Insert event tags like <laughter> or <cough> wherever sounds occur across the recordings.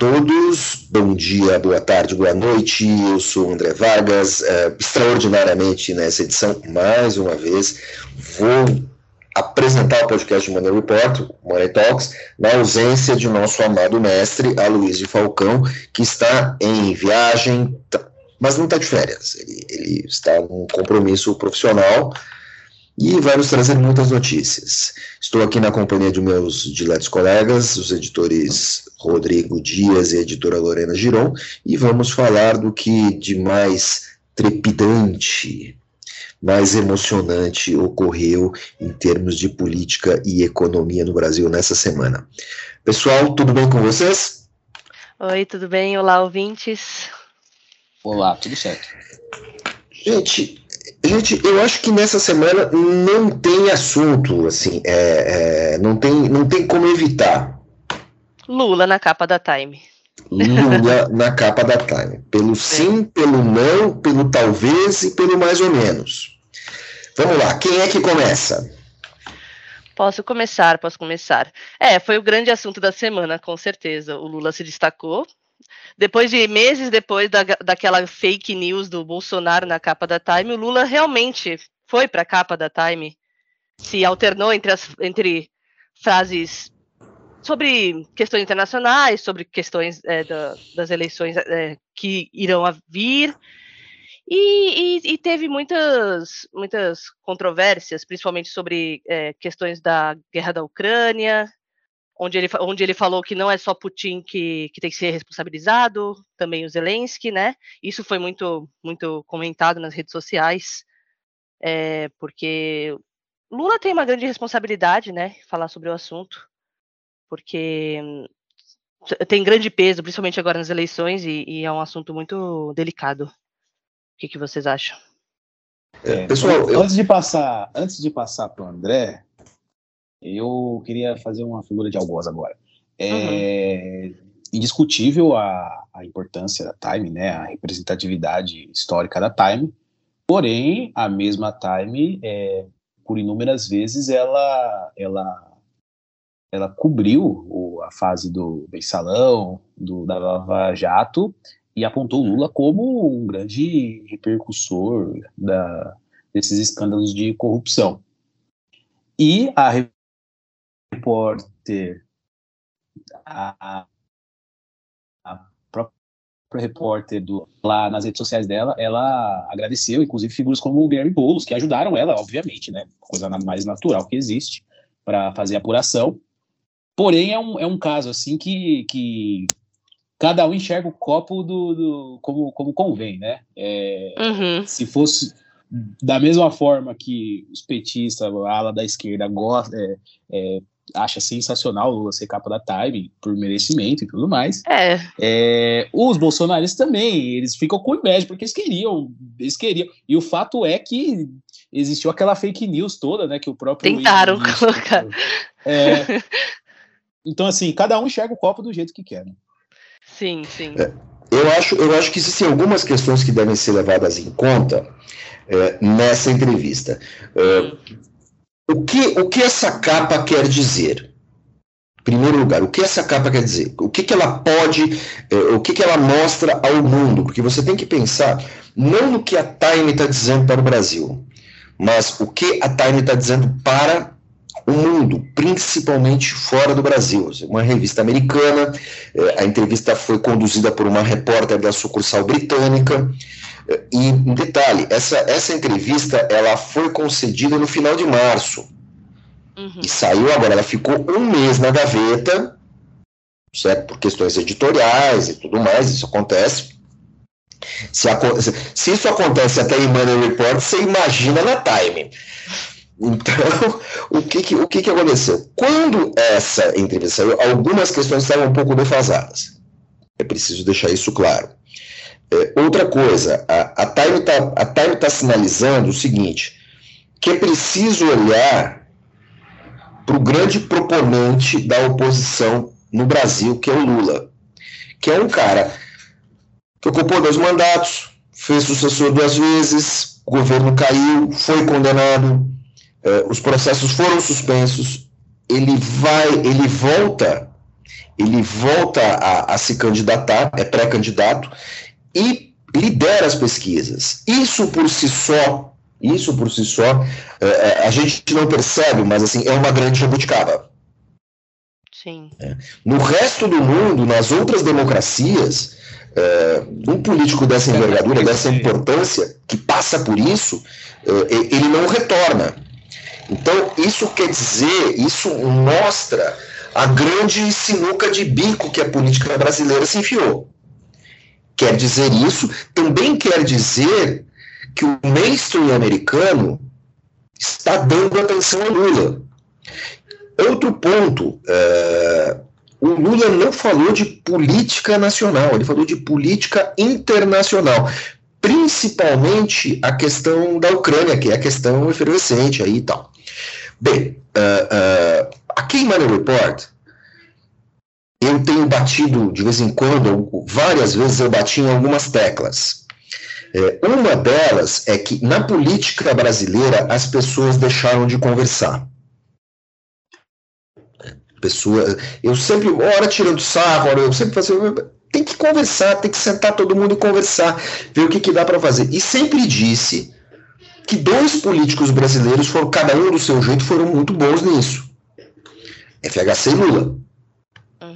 todos, bom dia, boa tarde, boa noite. Eu sou André Vargas, uh, extraordinariamente nessa edição, mais uma vez, vou apresentar o podcast Money Report, Money Talks, na ausência de nosso amado mestre, Aloysio Falcão, que está em viagem, tá, mas não está de férias, ele, ele está num compromisso profissional e vai nos trazer muitas notícias. Estou aqui na companhia de meus diletos colegas, os editores Rodrigo Dias e a editora Lorena Giron, e vamos falar do que de mais trepidante mais emocionante ocorreu em termos de política e economia no Brasil nessa semana. Pessoal, tudo bem com vocês? Oi, tudo bem? Olá, ouvintes. Olá, tudo certo. Gente, gente, eu acho que nessa semana não tem assunto, assim, é, é, não, tem, não tem como evitar. Lula na capa da Time. Lula <laughs> na capa da Time. Pelo sim, pelo não, pelo talvez e pelo mais ou menos. Vamos lá, quem é que começa? Posso começar, posso começar. É, foi o grande assunto da semana, com certeza. O Lula se destacou. Depois de meses depois da, daquela fake news do Bolsonaro na capa da Time, o Lula realmente foi para a capa da Time, se alternou entre, as, entre frases sobre questões internacionais, sobre questões é, da, das eleições é, que irão vir, e, e, e, teve muitas, muitas controvérsias, principalmente sobre é, questões da guerra da Ucrânia, onde ele, onde ele falou que não é só Putin que, que tem que ser responsabilizado, também o Zelensky, né? Isso foi muito, muito comentado nas redes sociais, é, porque Lula tem uma grande responsabilidade, né? Falar sobre o assunto porque hum, tem grande peso, principalmente agora nas eleições, e, e é um assunto muito delicado. O que, que vocês acham? É, pessoal, eu... antes de passar, antes de passar para o André, eu queria fazer uma figura de algoz agora. É uhum. indiscutível a, a importância da Time, né, a representatividade histórica da Time. Porém, a mesma Time, é, por inúmeras vezes, ela, ela ela cobriu o, a fase do mensalão, do, da Lava Jato, e apontou Lula como um grande repercussor da, desses escândalos de corrupção. E a repórter, a, a própria repórter do, lá nas redes sociais dela, ela agradeceu, inclusive, figuras como o Guilherme Boulos, que ajudaram ela, obviamente, né? Coisa mais natural que existe para fazer apuração. Porém, é um, é um caso assim que, que cada um enxerga o copo do, do como, como convém, né? É, uhum. Se fosse da mesma forma que os petistas, a ala da esquerda, gosta, é, é, acha sensacional o Lula ser capa da Time por merecimento e tudo mais. É. é. os bolsonaristas também, eles ficam com inveja porque eles queriam, eles queriam. E o fato é que existiu aquela fake news toda, né, que o próprio tentaram colocar. <laughs> É, Então, assim, cada um enxerga o copo do jeito que quer. Né? Sim, sim. É, eu, acho, eu acho que existem algumas questões que devem ser levadas em conta é, nessa entrevista. É, o, que, o que essa capa quer dizer? Em primeiro lugar, o que essa capa quer dizer? O que, que ela pode, é, o que, que ela mostra ao mundo? Porque você tem que pensar não no que a Time está dizendo para o Brasil, mas o que a Time está dizendo para o mundo, principalmente fora do Brasil. Uma revista americana, eh, a entrevista foi conduzida por uma repórter da sucursal britânica. E um detalhe, essa, essa entrevista ela foi concedida no final de março. Uhum. E saiu agora, ela ficou um mês na gaveta, certo? Por questões editoriais e tudo mais, isso acontece. Se, se isso acontece até em Money Report, você imagina na Time. Então, <laughs> o que, que, o que, que aconteceu? Quando essa entrevista saiu, algumas questões estavam um pouco defasadas. É preciso deixar isso claro. É, outra coisa, a, a Time está tá sinalizando o seguinte, que é preciso olhar para o grande proponente da oposição no Brasil, que é o Lula, que é um cara que ocupou dois mandatos, fez sucessor duas vezes, o governo caiu, foi condenado, Uh, os processos foram suspensos, ele vai, ele volta, ele volta a, a se candidatar, é pré-candidato, e lidera as pesquisas. Isso por si só, isso por si só, é, é a gente não percebe, mas assim, é uma grande jabuticaba. Sim. É. No resto do mundo, nas outras democracias, é, um político dessa envergadura, dessa importância, que passa por isso, é, ele não retorna. Então, isso quer dizer, isso mostra a grande sinuca de bico que a política brasileira se enfiou. Quer dizer isso, também quer dizer que o mainstream americano está dando atenção a Lula. Outro ponto, é, o Lula não falou de política nacional, ele falou de política internacional, principalmente a questão da Ucrânia, que é a questão efervescente aí e tal. Bem, uh, uh, aqui em Money Report, eu tenho batido de vez em quando, várias vezes eu bati em algumas teclas. É, uma delas é que na política brasileira as pessoas deixaram de conversar pessoa. Eu sempre, hora tirando sarro, hora eu sempre faço. Tem que conversar, tem que sentar todo mundo e conversar, ver o que, que dá para fazer. E sempre disse que dois políticos brasileiros foram, cada um do seu jeito, foram muito bons nisso. FHC e Lula.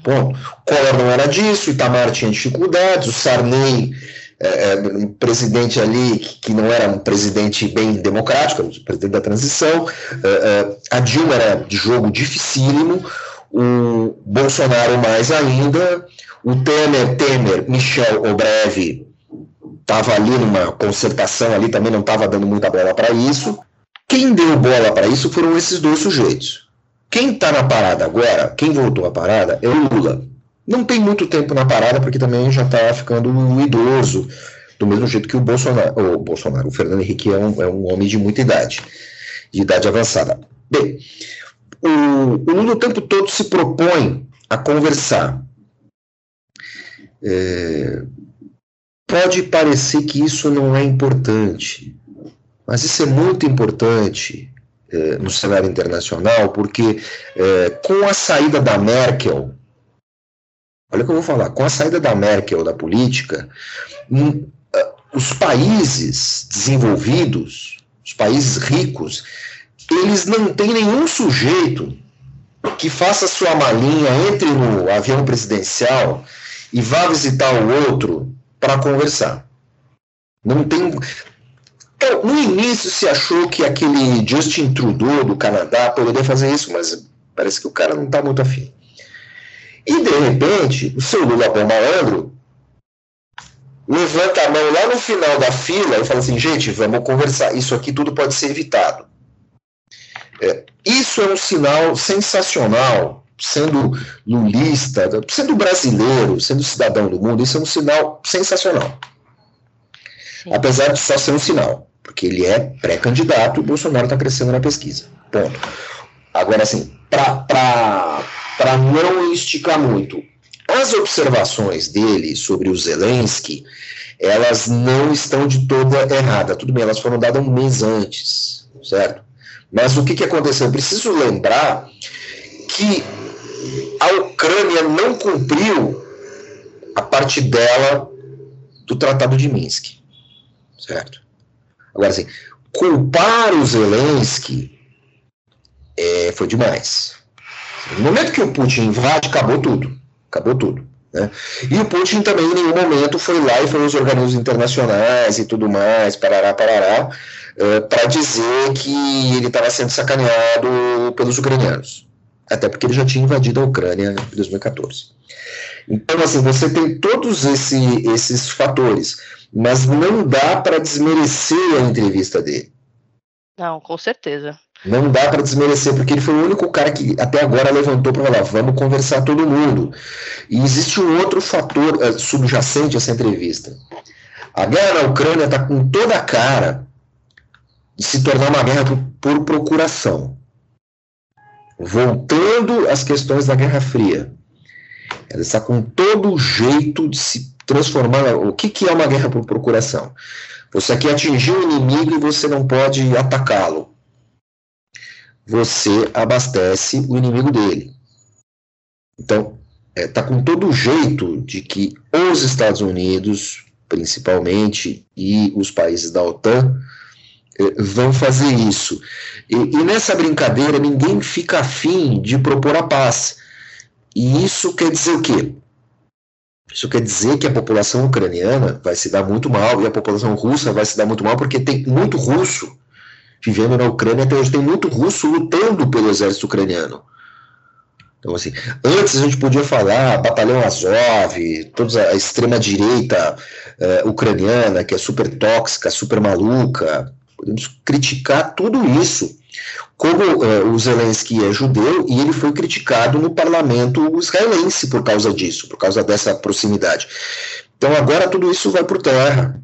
Ponto. Collor não era disso, Itamar tinha dificuldades, o Sarney, é, é, presidente ali que não era um presidente bem democrático, era presidente da transição, é, é, a Dilma era de jogo dificílimo, o Bolsonaro mais ainda, o Temer, Temer, Michel Obreve estava ali numa concertação ali, também não estava dando muita bola para isso. Quem deu bola para isso foram esses dois sujeitos. Quem está na parada agora, quem voltou à parada, é o Lula. Não tem muito tempo na parada, porque também já está ficando idoso, do mesmo jeito que o Bolsonaro. O Bolsonaro, o Fernando Henrique é um, é um homem de muita idade, de idade avançada. Bem, o, o Lula o tempo todo se propõe a conversar. É, pode parecer que isso não é importante, mas isso é muito importante é, no cenário internacional, porque é, com a saída da Merkel, olha o que eu vou falar, com a saída da Merkel da política, hum, os países desenvolvidos, os países ricos, eles não têm nenhum sujeito que faça sua malinha, entre no avião presidencial e vá visitar o outro para conversar. Não tem. Então, no início se achou que aquele Justin Trudeau do Canadá poderia fazer isso, mas parece que o cara não está muito afim. E de repente, o seu Lula bom malandro levanta a mão lá no final da fila e fala assim: gente, vamos conversar. Isso aqui tudo pode ser evitado. É, isso é um sinal sensacional, sendo lulista, sendo brasileiro, sendo cidadão do mundo, isso é um sinal sensacional. Apesar de só ser um sinal, porque ele é pré-candidato e o Bolsonaro está crescendo na pesquisa. Ponto. Agora, assim, para não esticar muito, as observações dele sobre o Zelensky, elas não estão de toda errada. Tudo bem, elas foram dadas um mês antes, certo? Mas o que, que aconteceu? Eu preciso lembrar que a Ucrânia não cumpriu a parte dela do Tratado de Minsk, certo? Agora, assim, culpar o Zelensky é, foi demais. No momento que o Putin invade, acabou tudo. Acabou tudo. Né? E o Putin também em nenhum momento foi lá e foi nos organismos internacionais e tudo mais, parará, parará, uh, para dizer que ele estava sendo sacaneado pelos ucranianos. Até porque ele já tinha invadido a Ucrânia em 2014. Então, assim, você tem todos esse, esses fatores, mas não dá para desmerecer a entrevista dele. Não, com certeza. Não dá para desmerecer, porque ele foi o único cara que até agora levantou para falar: vamos conversar todo mundo. E existe um outro fator uh, subjacente a essa entrevista. A guerra na Ucrânia está com toda a cara de se tornar uma guerra por, por procuração. Voltando às questões da Guerra Fria. Ela está com todo o jeito de se transformar. O que, que é uma guerra por procuração? Você quer atingir o inimigo e você não pode atacá-lo. Você abastece o inimigo dele. Então, está é, com todo jeito de que os Estados Unidos, principalmente, e os países da OTAN é, vão fazer isso. E, e, nessa brincadeira ninguém fica afim de propor a paz. E isso quer dizer o quê? Isso quer dizer que a população ucraniana vai se dar muito mal e a população russa vai se dar muito mal porque tem muito russo vivendo na Ucrânia até hoje, tem muito russo lutando pelo exército ucraniano. Então, assim, antes a gente podia falar Batalhão Azov, toda a extrema-direita uh, ucraniana, que é super tóxica, super maluca. Podemos criticar tudo isso. Como uh, o Zelensky é judeu e ele foi criticado no parlamento israelense por causa disso, por causa dessa proximidade. Então, agora tudo isso vai por terra.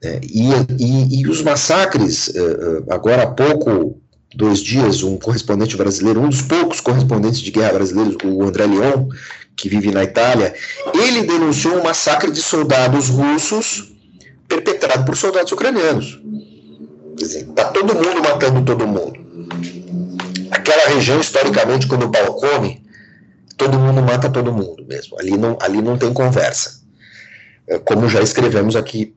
É, e, e, e, os massacres, uh, agora há pouco dois dias, um correspondente brasileiro, um dos poucos correspondentes de guerra brasileiros, o André Leon, que vive na Itália, ele denunciou um massacre de soldados russos perpetrado por soldados ucranianos. Está todo mundo matando todo mundo. Aquela região, historicamente, quando o pau come, todo mundo mata todo mundo mesmo. Ali não, ali não tem conversa. É, como já escrevemos aqui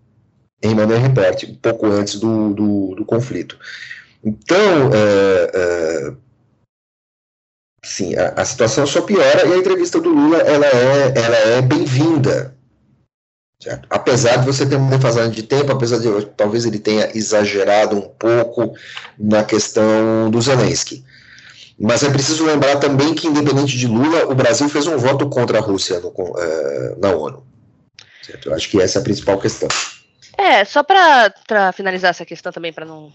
em Manuel Report, um pouco antes do, do, do conflito. Então, é, é, sim, a, a, situação só piora e a entrevista do Lula ela é, ela é bem-vinda. Apesar de você ter uma defasagem de tempo, apesar de talvez ele tenha exagerado um pouco na questão do Zelensky. Mas é preciso lembrar também que, independente de Lula, o Brasil fez um voto contra a Rússia no, é, na ONU. Certo? Eu acho que essa é a principal questão. É, só para finalizar essa questão também, para não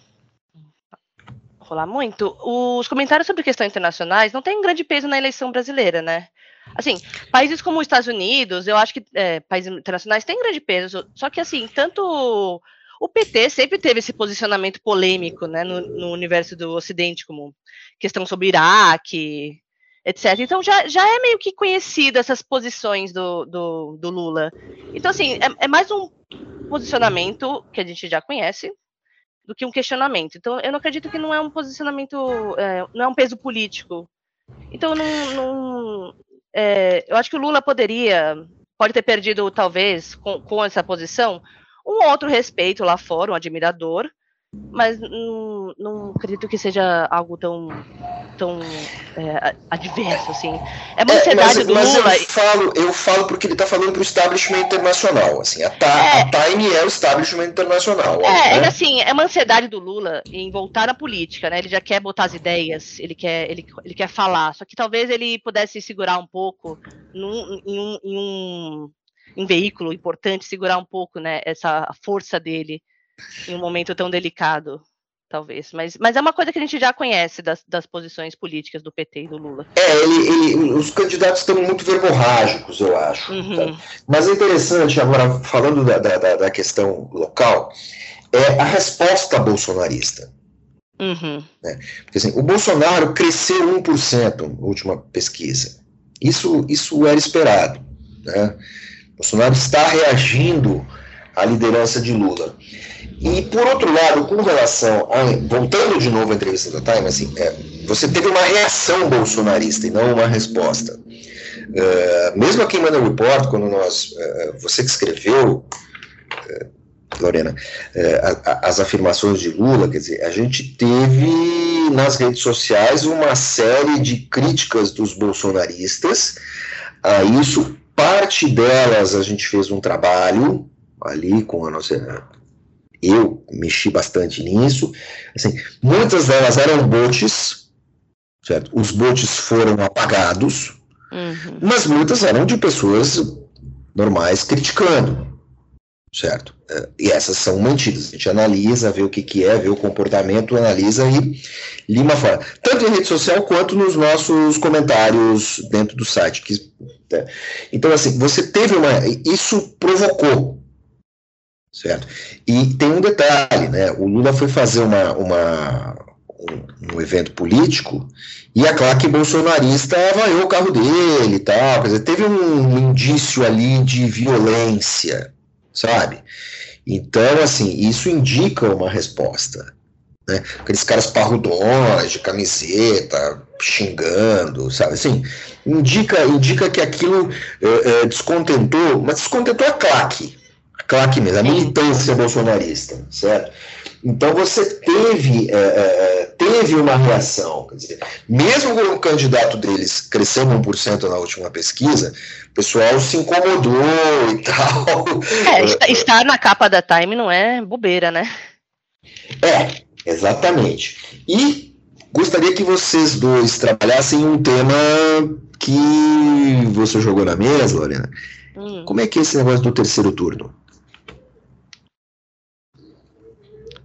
rolar muito, os comentários sobre questões internacionais não têm grande peso na eleição brasileira, né? Assim, países como os Estados Unidos, eu acho que é, países internacionais têm grande peso, só que assim, tanto o PT sempre teve esse posicionamento polêmico, né, no, no universo do Ocidente, como questão sobre Iraque, etc. Então já, já é meio que conhecida essas posições do, do, do Lula. Então, assim, é, é mais um posicionamento que a gente já conhece, do que um questionamento. Então, eu não acredito que não é um posicionamento, é, não é um peso político. Então, não, não é, eu acho que o Lula poderia, pode ter perdido, talvez, com, com essa posição, um outro respeito lá fora, um admirador, mas não, não acredito que seja algo tão tão é, adverso assim. É uma ansiedade é, mas, do mas Lula. Eu falo, eu falo porque ele está falando para o establishment internacional. Assim, a, ta, é, a Time é o establishment internacional. É, né? assim, é uma ansiedade do Lula em voltar à política, né? Ele já quer botar as ideias, ele quer, ele, ele quer falar. Só que talvez ele pudesse segurar um pouco num, em, um, em um, um veículo importante, segurar um pouco, né? Essa força dele em um momento tão delicado, talvez. Mas, mas é uma coisa que a gente já conhece das, das posições políticas do PT e do Lula. É, ele, ele, os candidatos estão muito verborrágicos, eu acho. Uhum. Tá? Mas é interessante, agora, falando da, da, da, questão local, é a resposta bolsonarista. Uhum. Né? Porque assim, o Bolsonaro cresceu 1% na última pesquisa. Isso, isso era esperado. Né? Bolsonaro está reagindo à liderança de Lula. E, por outro lado, com relação a. Voltando de novo à entrevista da Time, assim, é, você teve uma reação bolsonarista e não uma resposta. Uh, mesmo aqui em Manda Report, quando nós. Uh, você que escreveu. Uh, Lorena, as afirmações de Lula, quer dizer, a gente teve nas redes sociais uma série de críticas dos bolsonaristas a isso. Parte delas a gente fez um trabalho ali com a nossa eu mexi bastante nisso. Assim, muitas delas eram bots, certo? Os bots foram apagados, uhum. mas muitas eram de pessoas normais criticando, certo? É, e essas são mantidas. A gente analisa, vê o que, que é, vê o comportamento, analisa e lima fora. Tanto em rede social quanto nos nossos comentários dentro do site. Que, né? Então, assim, você teve uma. Isso provocou certo? E tem um detalhe, né? O Lula foi fazer uma, uma um, um, evento político e a claque bolsonarista vaiou o carro dele e tal. Quer dizer, teve um indício ali de violência, sabe? Então, assim, isso indica uma resposta. Né? Aqueles caras parrudões, de camiseta, xingando, sabe? Assim, indica, indica que aquilo é, é, descontentou, mas descontentou a claque, claque mesmo, a militância bolsonarista, certo? Então você teve, é, é teve uma reação, quer dizer, mesmo com o candidato deles crescendo 1% na última pesquisa, o pessoal se incomodou e <laughs> tal. É, estar na capa da Time não é bobeira, né? É, exatamente. E gostaria que vocês dois trabalhassem um tema que você jogou na mesa, Lorena. Hum. Como é que é esse negócio do terceiro turno?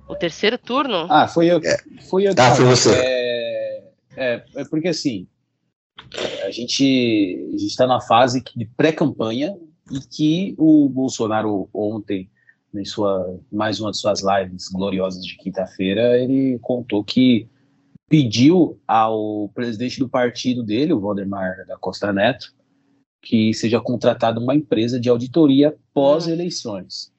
O terceiro turno? Ah, foi eu. É. Foi eu. Ah, foi você. É, é, é porque assim, a gente está na fase de pré-campanha e que o Bolsonaro ontem, em sua mais uma de suas lives gloriosas de quinta-feira, ele contou que pediu ao presidente do partido dele, o Valdemar da Costa Neto, que seja contratada uma empresa de auditoria pós-eleições.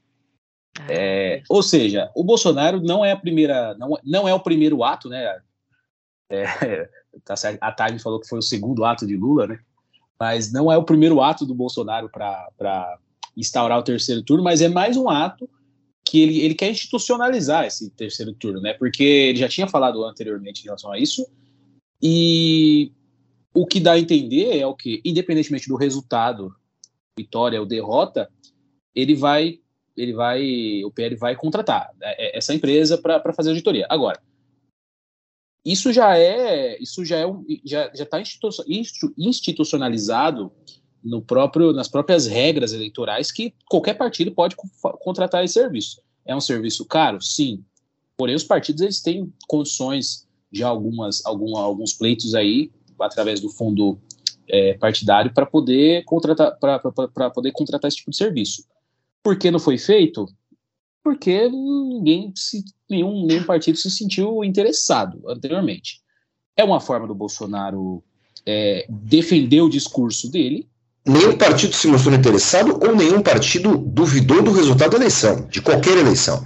Ah, é, ou seja, o Bolsonaro não é a primeira, não, não é o primeiro ato, né? É, <laughs> tá a Time falou que foi o segundo ato de Lula, né? Mas não é o primeiro ato do Bolsonaro para instaurar o terceiro turno, mas é mais um ato que ele, ele quer institucionalizar esse terceiro turno, né? Porque ele já tinha falado anteriormente em relação a isso, e o que dá a entender é o que, independentemente do resultado, vitória ou derrota, ele vai ele vai, o PL vai contratar né, é, essa empresa para fazer auditoria. Agora, isso já é, isso já é, já já está institucionalizado no próprio, nas próprias regras eleitorais que qualquer partido pode contratar esse serviço. É um serviço caro, sim. Porém, os partidos eles têm condições de algumas, algum, alguns pleitos aí através do fundo é, partidário para poder contratar para poder contratar esse tipo de serviço. Por que não foi feito? Porque ninguém se, nenhum, nenhum partido se sentiu interessado anteriormente. É uma forma do Bolsonaro é, defender o discurso dele. Nenhum partido se mostrou interessado ou nenhum partido duvidou do resultado da eleição, de qualquer eleição.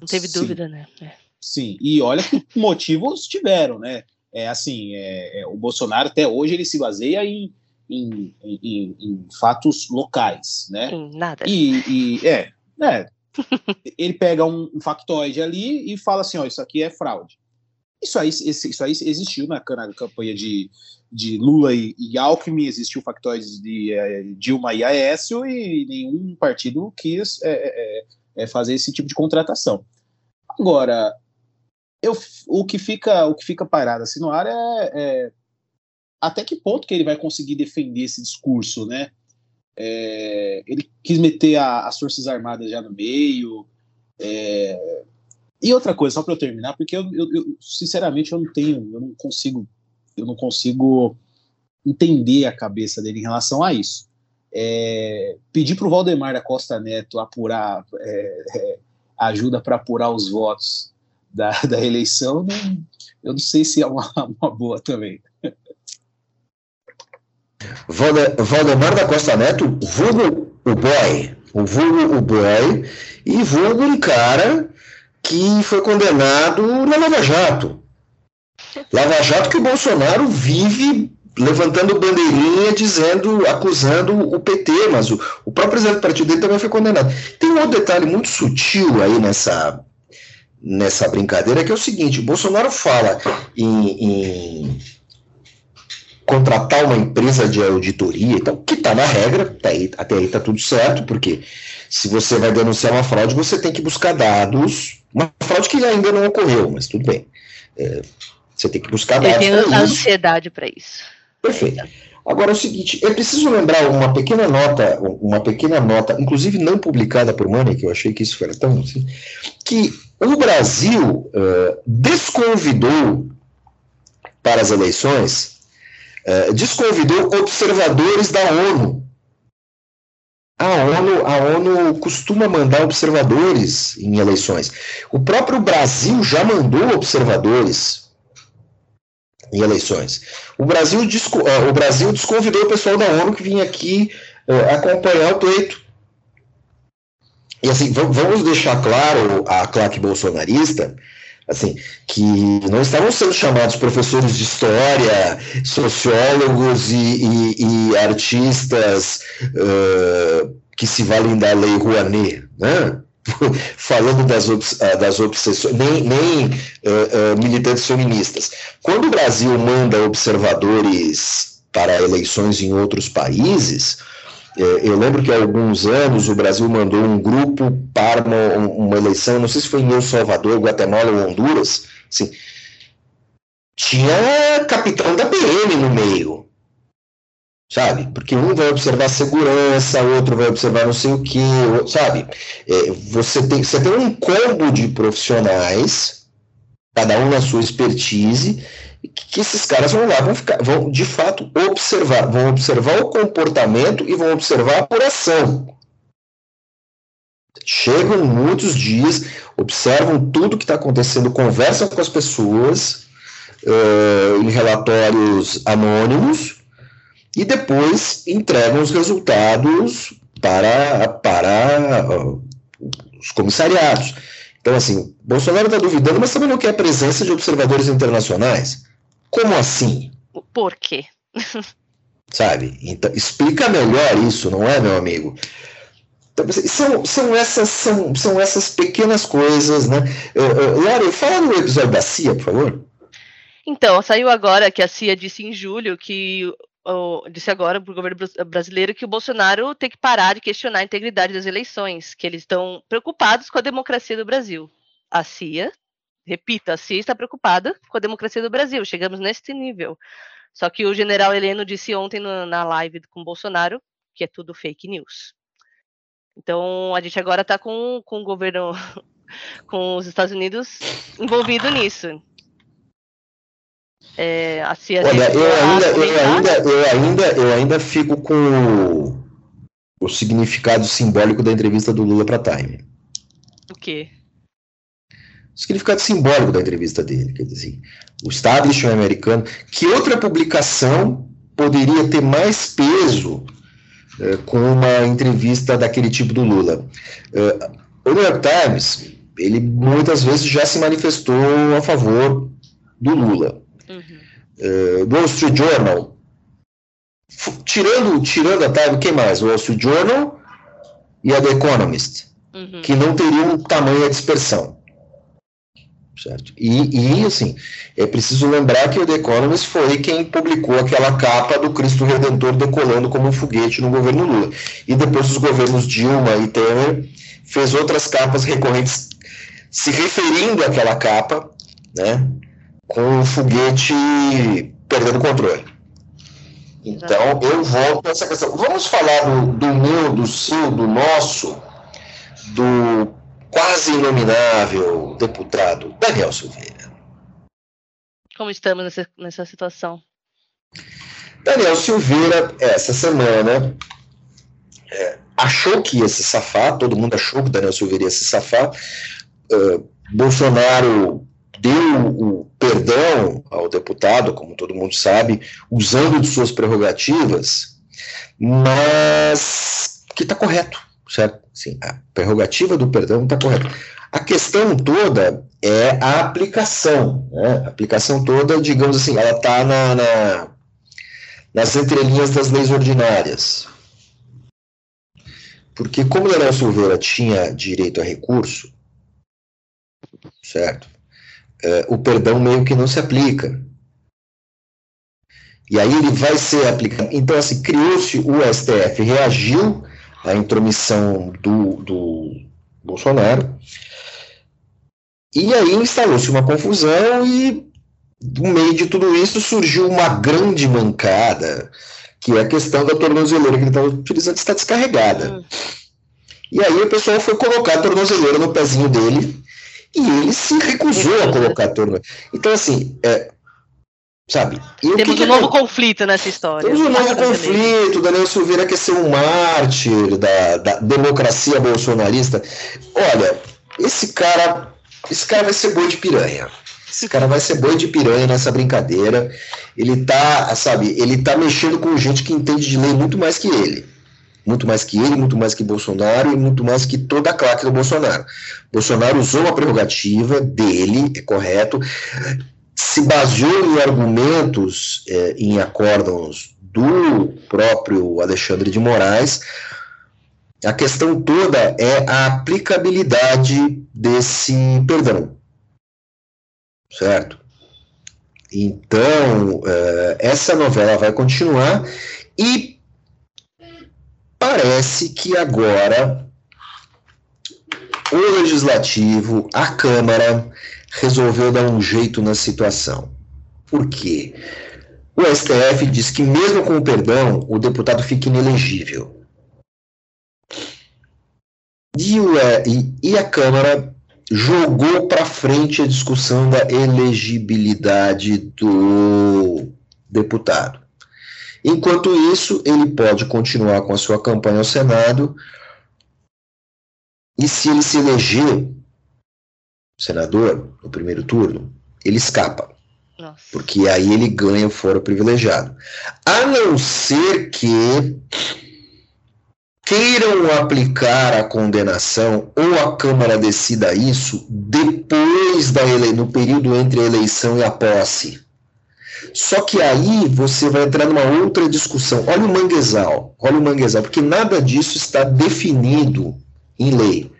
Não teve Sim. dúvida, né? É. Sim, e olha que <laughs> motivos tiveram, né? É assim, é, é, o Bolsonaro até hoje ele se baseia em em, em, em fatos locais, né? Em nada. E, e é, né? <laughs> ele pega um, um, factoide ali e fala assim, ó, isso aqui é fraude. Isso aí, isso aí existiu na, na campanha de, de Lula e, e Alckmin, existiu factoides de é, Dilma e Aécio e nenhum partido quis é, é, é, é fazer esse tipo de contratação. Agora, eu, o que fica o que fica parado assim no ar é, é até que ponto que ele vai conseguir defender esse discurso, né? É, ele quis meter a, as Forças Armadas já no meio. É, e outra coisa, só para eu terminar, porque eu, eu, eu, sinceramente eu não tenho, eu não consigo, eu não consigo entender a cabeça dele em relação a isso. É, pedir para o Valdemar da Costa Neto apurar é, é, ajuda para apurar os votos da, da eleição, não, eu não sei se é uma, <laughs> uma boa também. Valdemar da Costa Neto, vulgo o boy, o vulgo o boy, e vulgo um cara que foi condenado na Lava Jato. Lava Jato que o Bolsonaro vive levantando bandeirinha, dizendo, acusando o PT, mas o, o próprio presidente do partido dele também foi condenado. Tem um outro detalhe muito sutil aí nessa, nessa brincadeira, que é o seguinte, o Bolsonaro fala em, em contratar uma empresa de auditoria, então, que está na regra, tá aí, até aí está tudo certo, porque se você vai denunciar uma fraude, você tem que buscar dados, uma fraude que ainda não ocorreu, mas tudo bem. É, você tem que buscar dados. Tem ansiedade para isso. Perfeito. Agora é o seguinte, é preciso lembrar uma pequena nota, uma pequena nota, inclusive não publicada por Mani, que eu achei que isso era tão assim, que o Brasil uh, desconvidou para as eleições é, desconvidou observadores da ONU. A ONU, a ONU costuma mandar observadores em eleições. O próprio Brasil já mandou observadores em eleições. O Brasil, é, o Brasil desconvidou o pessoal da ONU que vinha aqui uh, acompanhar o pleito. e assim, vamos deixar claro a claque bolsonarista assim, que não estavam sendo chamados professores de história, sociólogos e, e, e artistas uh, que se valem da lei Rouanet, né? <laughs> falando das, das obsessões, nem, nem uh, uh, militantes feministas. Quando o Brasil manda observadores para eleições em outros países, eu lembro que há alguns anos o Brasil mandou um grupo para uma, uma eleição, não sei se foi em El Salvador, Guatemala ou Honduras, assim, tinha capitão da PM no meio, sabe? Porque um vai observar segurança, outro vai observar não sei o que, sabe? É, você, tem, você tem um combo de profissionais, cada um na sua expertise, que esses caras vão lá, vão ficar, vão de fato observar, vão observar o comportamento e vão observar a apuração. Chegam muitos dias, observam tudo que está acontecendo, conversam com as pessoas uh, em relatórios anônimos e depois entregam os resultados para, para uh, os comissariados. Então, assim, Bolsonaro está duvidando, mas também não quer a presença de observadores internacionais. Como assim? Por quê? Sabe? Então, explica melhor isso, não é, meu amigo? Então, são, são, essas, são, são essas pequenas coisas, né? Uh, uh, Laura, fala no episódio da CIA, por favor. Então, saiu agora que a CIA disse em julho que disse agora para o governo brasileiro que o Bolsonaro tem que parar de questionar a integridade das eleições, que eles estão preocupados com a democracia do Brasil. A CIA repito, a CIA está preocupada com a democracia do Brasil. Chegamos neste nível. Só que o general Heleno disse ontem no, na live com o Bolsonaro que é tudo fake news. Então a gente agora está com, com o governo, <laughs> com os Estados Unidos envolvido nisso. É, a CIA Olha, eu ainda, eu, ainda, eu, ainda, eu ainda fico com o, o significado simbólico da entrevista do Lula para Time. O quê? O significado simbólico da entrevista dele. Quer dizer, o establishment americano. Que outra publicação poderia ter mais peso é, com uma entrevista daquele tipo do Lula? É, o New York Times, ele muitas vezes já se manifestou a favor do Lula. Uhum. É, Wall Street Journal, tirando, tirando a Time, quem mais? O Wall Street Journal e a The Economist, uhum. que não teriam tamanha dispersão certo? E, e, assim, é preciso lembrar que o The Economist foi quem publicou aquela capa do Cristo Redentor decolando como um foguete no governo Lula. E depois os governos Dilma e Temer fez outras capas recorrentes se referindo àquela capa, né, com o foguete perdendo controle. Então, eu volto a essa questão. Vamos falar do, do meu, do seu, do nosso, do quase inominável deputado Daniel Silveira. Como estamos nessa, nessa situação? Daniel Silveira, essa semana, é, achou que ia se safar, todo mundo achou que Daniel Silveira ia se safar. Uh, Bolsonaro deu o perdão ao deputado, como todo mundo sabe, usando de suas prerrogativas, mas que está correto certo? Sim, a prerrogativa do perdão está correta. A questão toda é a aplicação. Né? A aplicação toda, digamos assim, ela está na, na, nas entrelinhas das leis ordinárias. Porque como Daniel Silveira tinha direito a recurso, certo? É, o perdão meio que não se aplica. E aí ele vai ser aplicado. Então, assim, criou-se o STF, reagiu a intromissão do, do Bolsonaro. E aí instalou-se uma confusão e, no meio de tudo isso, surgiu uma grande mancada, que é a questão da tornozeleira que ele estava utilizando está descarregada. Hum. E aí o pessoal foi colocar a tornozeleira no pezinho dele e ele se recusou a colocar a tornozeleira. Então, assim, é, Sabe? E Temos que um novo conflito nessa história. Temos um novo conflito. Daniel Silveira quer ser um mártir da, da democracia bolsonarista. Olha, esse cara, esse cara vai ser boi de piranha. Esse cara vai ser boi de piranha nessa brincadeira. Ele tá, sabe, ele tá mexendo com gente que entende de lei muito mais que ele. muito mais que ele, muito mais que Bolsonaro e muito mais que toda a claque do Bolsonaro. Bolsonaro usou a prerrogativa dele, é correto, se baseou em argumentos, é, em acórdãos do próprio Alexandre de Moraes. A questão toda é a aplicabilidade desse perdão, certo? Então, é, essa novela vai continuar e parece que agora o Legislativo, a Câmara, resolveu dar um jeito na situação. Por quê? O STF diz que, mesmo com o perdão, o deputado fica inelegível. E, o, e, e a Câmara jogou para frente a discussão da elegibilidade do deputado. Enquanto isso, ele pode continuar com a sua campanha ao Senado e se ele se eleger senador no primeiro turno, ele escapa. Nossa. Porque aí ele ganha o foro privilegiado. A não ser que queiram aplicar a condenação ou a Câmara decida isso depois da ele... no período entre a eleição e a posse. Só que aí você vai entrar numa outra discussão. Olha o manguezal, olha o manguezal, porque nada disso está definido em lei.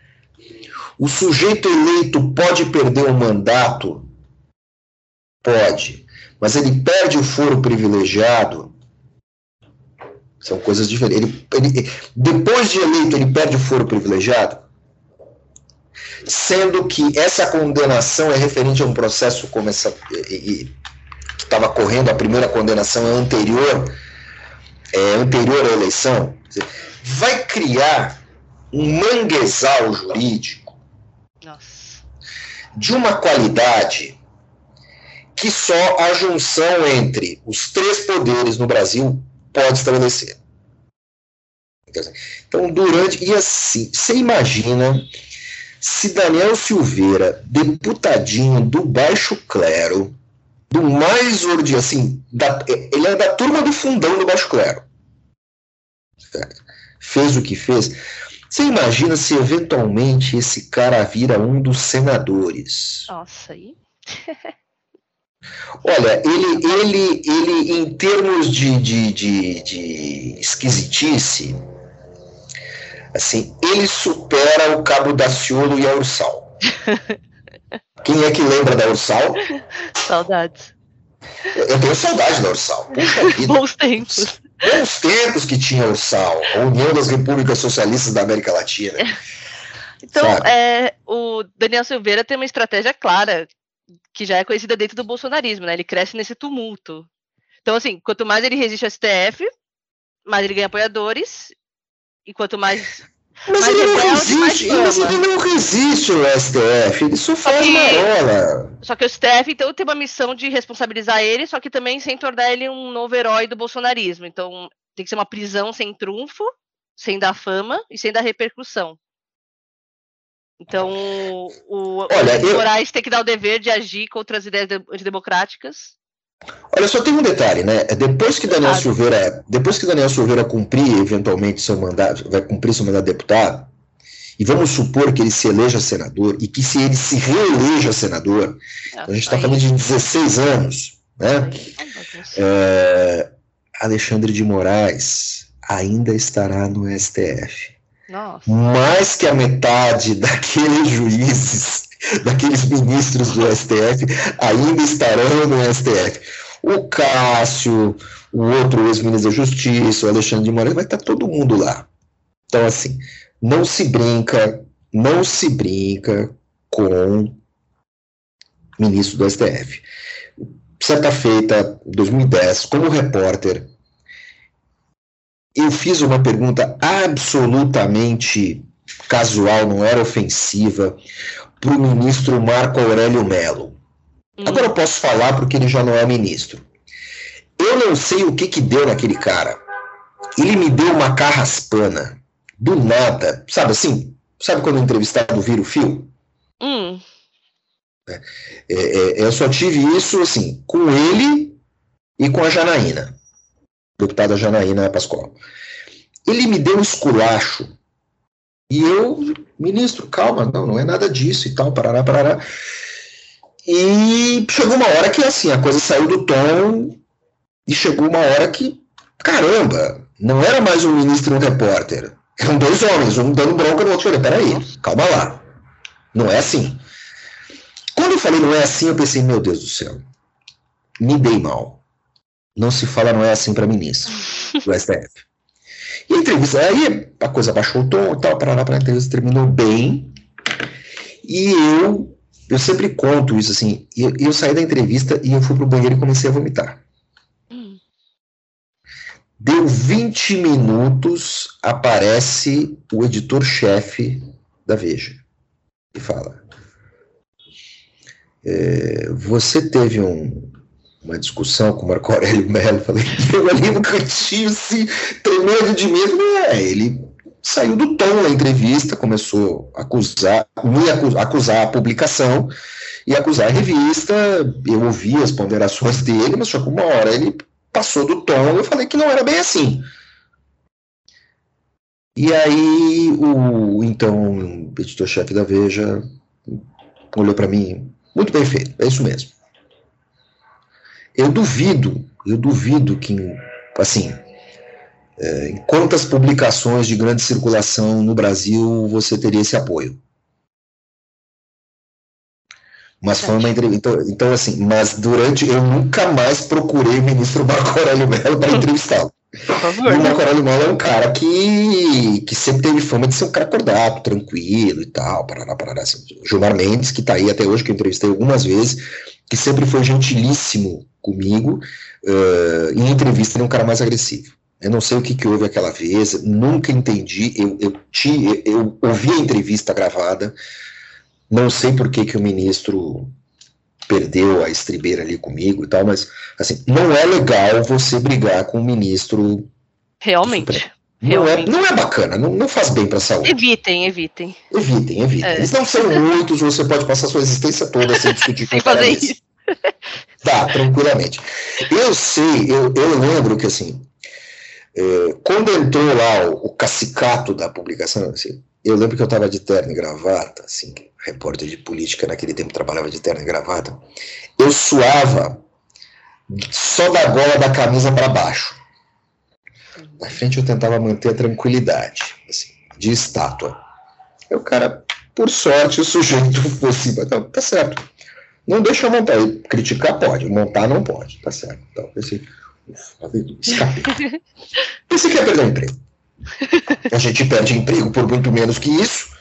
O sujeito eleito pode perder o mandato? Pode. Mas ele perde o foro privilegiado? São coisas diferentes. Ele, ele, depois de eleito, ele perde o foro privilegiado? Sendo que essa condenação é referente a um processo como essa, que estava correndo, a primeira condenação é anterior, é anterior à eleição. Vai criar um manguezal jurídico nossa. De uma qualidade que só a junção entre os três poderes no Brasil pode estabelecer. Então, durante. E assim, você imagina se Daniel Silveira, deputadinho do baixo clero, do mais ordinário, assim, da, ele é da turma do fundão do baixo clero. Fez o que fez. Você imagina se eventualmente esse cara vira um dos senadores? Nossa, aí. <laughs> Olha, ele, ele, ele em termos de, de, de, de esquisitice, assim, ele supera o Cabo Daciolo e a Ursal. <laughs> Quem é que lembra da Ursal? Saudades. Eu tenho saudade da Ursal. <laughs> Bons tempos. Bons tempos que tinha Ursal, a União das Repúblicas Socialistas da América Latina. Então, é, o Daniel Silveira tem uma estratégia clara, que já é conhecida dentro do bolsonarismo, né? Ele cresce nesse tumulto. Então, assim, quanto mais ele resiste ao STF, mais ele ganha apoiadores, e quanto mais mas, mas ele, não resiste, mas ele não resiste o STF, ele só faz marola. Só que o STF, então, tem uma missão de responsabilizar ele, só que também sem tornar ele um novo herói do bolsonarismo. Então, tem que ser uma prisão sem trunfo, sem dar fama e sem dar repercussão. Então, o, Olha, o Moraes eu... tem que dar o dever de agir contra as ideias antidemocráticas Olha, só tem um detalhe, né? Depois que Daniel Silveira, depois que Daniel Silveira cumprir eventualmente seu mandato, vai cumprir seu mandato de deputado, e vamos supor que ele se eleja senador e que se ele se reeleja senador, a gente está falando de 16 anos, né? É, Alexandre de Moraes ainda estará no STF. Nossa. Mais que a metade daqueles juízes daqueles ministros do STF ainda estarão no STF. O Cássio, o outro ex-ministro da Justiça, o Alexandre de Moraes, vai estar todo mundo lá. Então, assim, não se brinca, não se brinca com ministro do STF. Certa feita, 2010, como repórter, eu fiz uma pergunta absolutamente casual, não era ofensiva para o ministro Marco Aurélio Melo. Hum. Agora eu posso falar porque ele já não é ministro. Eu não sei o que que deu naquele cara. Ele me deu uma carraspana. Do nada. Sabe assim? Sabe quando o entrevistado vira o fio? Hum. É, é, é, eu só tive isso assim com ele e com a Janaína, deputada Janaína Pascoal. ele me deu um esculacho. E eu, ministro, calma, não, não é nada disso e tal, parará, parará. E chegou uma hora que, assim, a coisa saiu do tom e chegou uma hora que, caramba, não era mais um ministro e um repórter. Eram dois homens, um dando bronca no outro. Falei, peraí, calma lá. Não é assim. Quando eu falei não é assim, eu pensei, meu Deus do céu, me dei mal. Não se fala não é assim para ministro do STF. E a entrevista, aí a coisa baixou o tom tal, para a entrevista terminou bem. E eu, eu sempre conto isso assim, eu, eu saí da entrevista e eu fui pro banheiro e comecei a vomitar. Deu 20 minutos, aparece o editor-chefe da Veja e fala: é, Você teve um, uma discussão com o Marco Aurélio Melo? Falei: Eu ali no cantinho, assim, tremendo de medo. É, ele saiu do tom na entrevista, começou a acusar, me acusar a publicação e acusar a revista. Eu ouvi as ponderações dele, mas só que uma hora ele passou do tom, eu falei que não era bem assim. E aí o então editor-chefe da Veja olhou para mim, muito bem feito, é isso mesmo. Eu duvido, eu duvido que, assim, é, em quantas publicações de grande circulação no Brasil você teria esse apoio. Mas foi uma entrevista. Então, então, assim, mas durante. Eu nunca mais procurei o ministro Marco Aurélio Mello para <laughs> entrevistá-lo. O Marco Aurélio Mello é um cara que, que sempre teve fama de ser um cara acordado, tranquilo e tal. Parará, parará, assim. Gilmar Mendes, que está aí até hoje, que eu entrevistei algumas vezes, que sempre foi gentilíssimo comigo. Uh, em entrevista, ele é um cara mais agressivo. Eu não sei o que, que houve aquela vez, nunca entendi. Eu, eu, te, eu ouvi a entrevista gravada, não sei por que, que o ministro perdeu a estribeira ali comigo e tal, mas assim, não é legal você brigar com o ministro. Realmente. Não é, não é bacana, não, não faz bem para a saúde. Evitem, evitem. Evitem, evitem. É. Eles não são muitos, você pode passar sua existência toda sem discutir <laughs> com fazer isso. Dá, tranquilamente. Eu sei, eu, eu lembro que assim, é, quando entrou lá o, o cacicato da publicação, assim, eu lembro que eu estava de terno e gravata, assim, repórter de política naquele tempo trabalhava de terno e gravata, eu suava só da gola da camisa para baixo. Na frente eu tentava manter a tranquilidade, assim, de estátua. E o cara, por sorte, o sujeito <laughs> fosse, então, tá certo. Não deixa eu montar. Criticar pode, montar não pode, tá certo. Então, esse, escapei. <laughs> Esse quer perder o emprego. A gente perde emprego por muito menos que isso.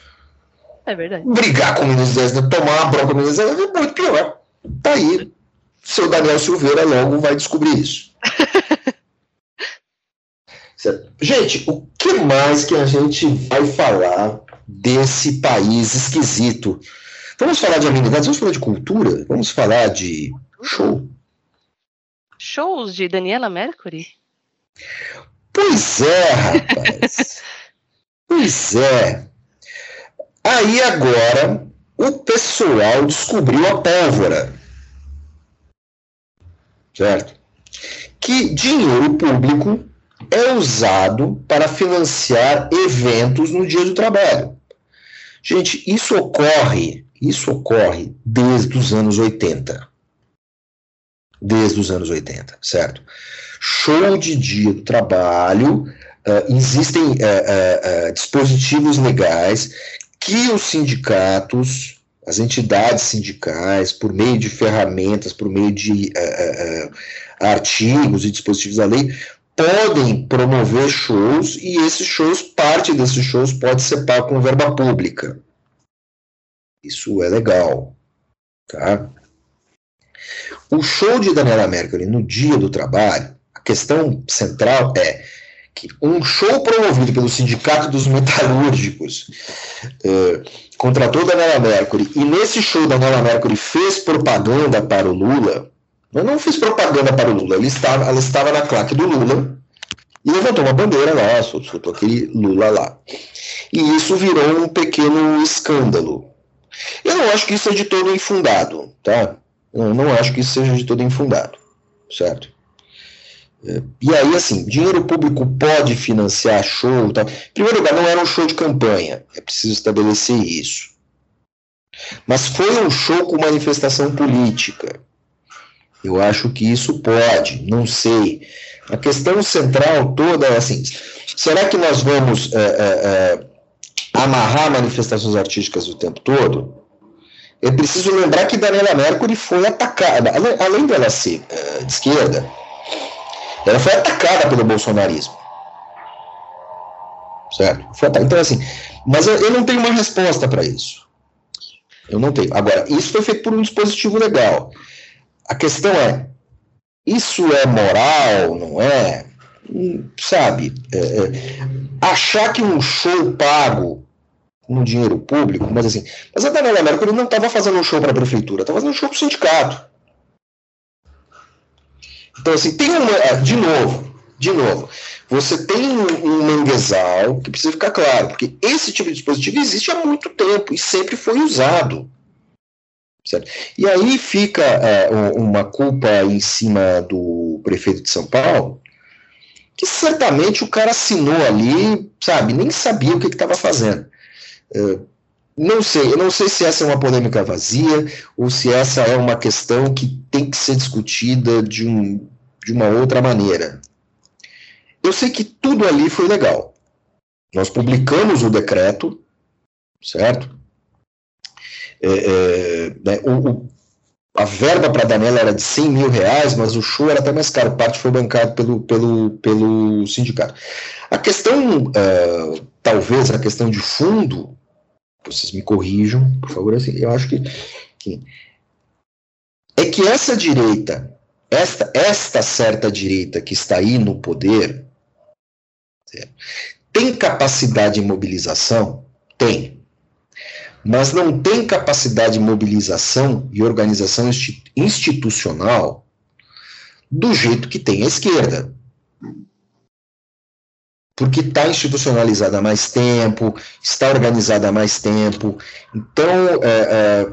É verdade. Brigar com o ministro Zezé, tomar uma bronca com o ministro Zezé é muito pior. Tá aí. Seu Daniel Silveira logo vai descobrir isso. <laughs> gente, o que mais que a gente vai falar desse país esquisito? Vamos falar de amenidades, vamos falar de cultura, vamos falar de show. Shows de Daniela Mercury? Pois é, rapaz. <laughs> pois é. Aí agora o pessoal descobriu a pólvora. Certo? Que dinheiro público é usado para financiar eventos no dia do trabalho. Gente, isso ocorre, isso ocorre desde os anos 80. Desde os anos 80, certo? Show de dia do trabalho, uh, existem uh, uh, dispositivos legais que os sindicatos, as entidades sindicais, por meio de ferramentas, por meio de artigos e dispositivos da lei, podem promover shows e esses shows, parte desses shows pode ser pago com verba pública. Isso é legal, tá? O show de Daniela Mercury no dia do trabalho, questão central é que um show promovido pelo Sindicato dos Metalúrgicos eh, contratou Daniela Mercury e nesse show Daniela Mercury fez propaganda para o Lula. Eu não fiz propaganda para o Lula, ela estava, ela estava na claque do Lula e levantou uma bandeira lá, soltou aquele Lula lá. E isso virou um pequeno escândalo. Eu não acho que isso seja de todo infundado, tá? Eu não acho que isso seja de todo infundado, certo? E aí, assim, dinheiro público pode financiar show. Tal. Em primeiro lugar, não era um show de campanha, é preciso estabelecer isso. Mas foi um show com manifestação política. Eu acho que isso pode, não sei. A questão central toda é assim: será que nós vamos é, é, é, amarrar manifestações artísticas o tempo todo? É preciso lembrar que Daniela Mercury foi atacada, além dela ser é, de esquerda, ela foi atacada pelo bolsonarismo. Certo? Então, assim, mas eu, eu não tenho uma resposta para isso. Eu não tenho. Agora, isso foi feito por um dispositivo legal. A questão é: isso é moral, não é? Sabe? É, é, achar que um show pago com dinheiro público, mas assim, mas a Daniela Mercury não estava fazendo um show para a prefeitura, estava fazendo um show para o sindicato. Então, assim, tem uma. É, de novo, de novo, você tem um, um manguezal que precisa ficar claro, porque esse tipo de dispositivo existe há muito tempo e sempre foi usado. Certo? E aí fica é, uma culpa em cima do prefeito de São Paulo, que certamente o cara assinou ali, sabe, nem sabia o que estava fazendo. É, não sei, eu não sei se essa é uma polêmica vazia ou se essa é uma questão que tem que ser discutida de, um, de uma outra maneira. Eu sei que tudo ali foi legal. Nós publicamos o decreto, certo? É, é, né, o, o, a verba para a Daniela era de 100 mil reais, mas o show era até mais caro, parte foi bancado pelo, pelo, pelo sindicato. A questão, uh, talvez, a questão de fundo, vocês me corrijam, por favor, assim, eu acho que, que é que essa direita, esta, esta certa direita que está aí no poder, tem capacidade de mobilização? Tem. Mas não tem capacidade de mobilização e organização institucional do jeito que tem a esquerda porque está institucionalizada há mais tempo, está organizada há mais tempo. Então, é, é,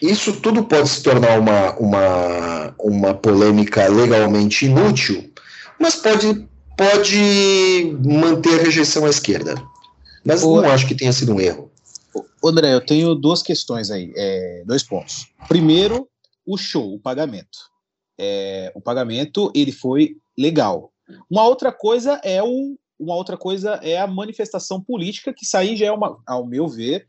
isso tudo pode se tornar uma, uma, uma polêmica legalmente inútil, mas pode, pode manter a rejeição à esquerda. Mas o, não acho que tenha sido um erro. André, eu tenho duas questões aí, é, dois pontos. Primeiro, o show, o pagamento. É, o pagamento ele foi legal, uma outra coisa é o, uma outra coisa é a manifestação política, que isso aí já é uma, ao meu ver,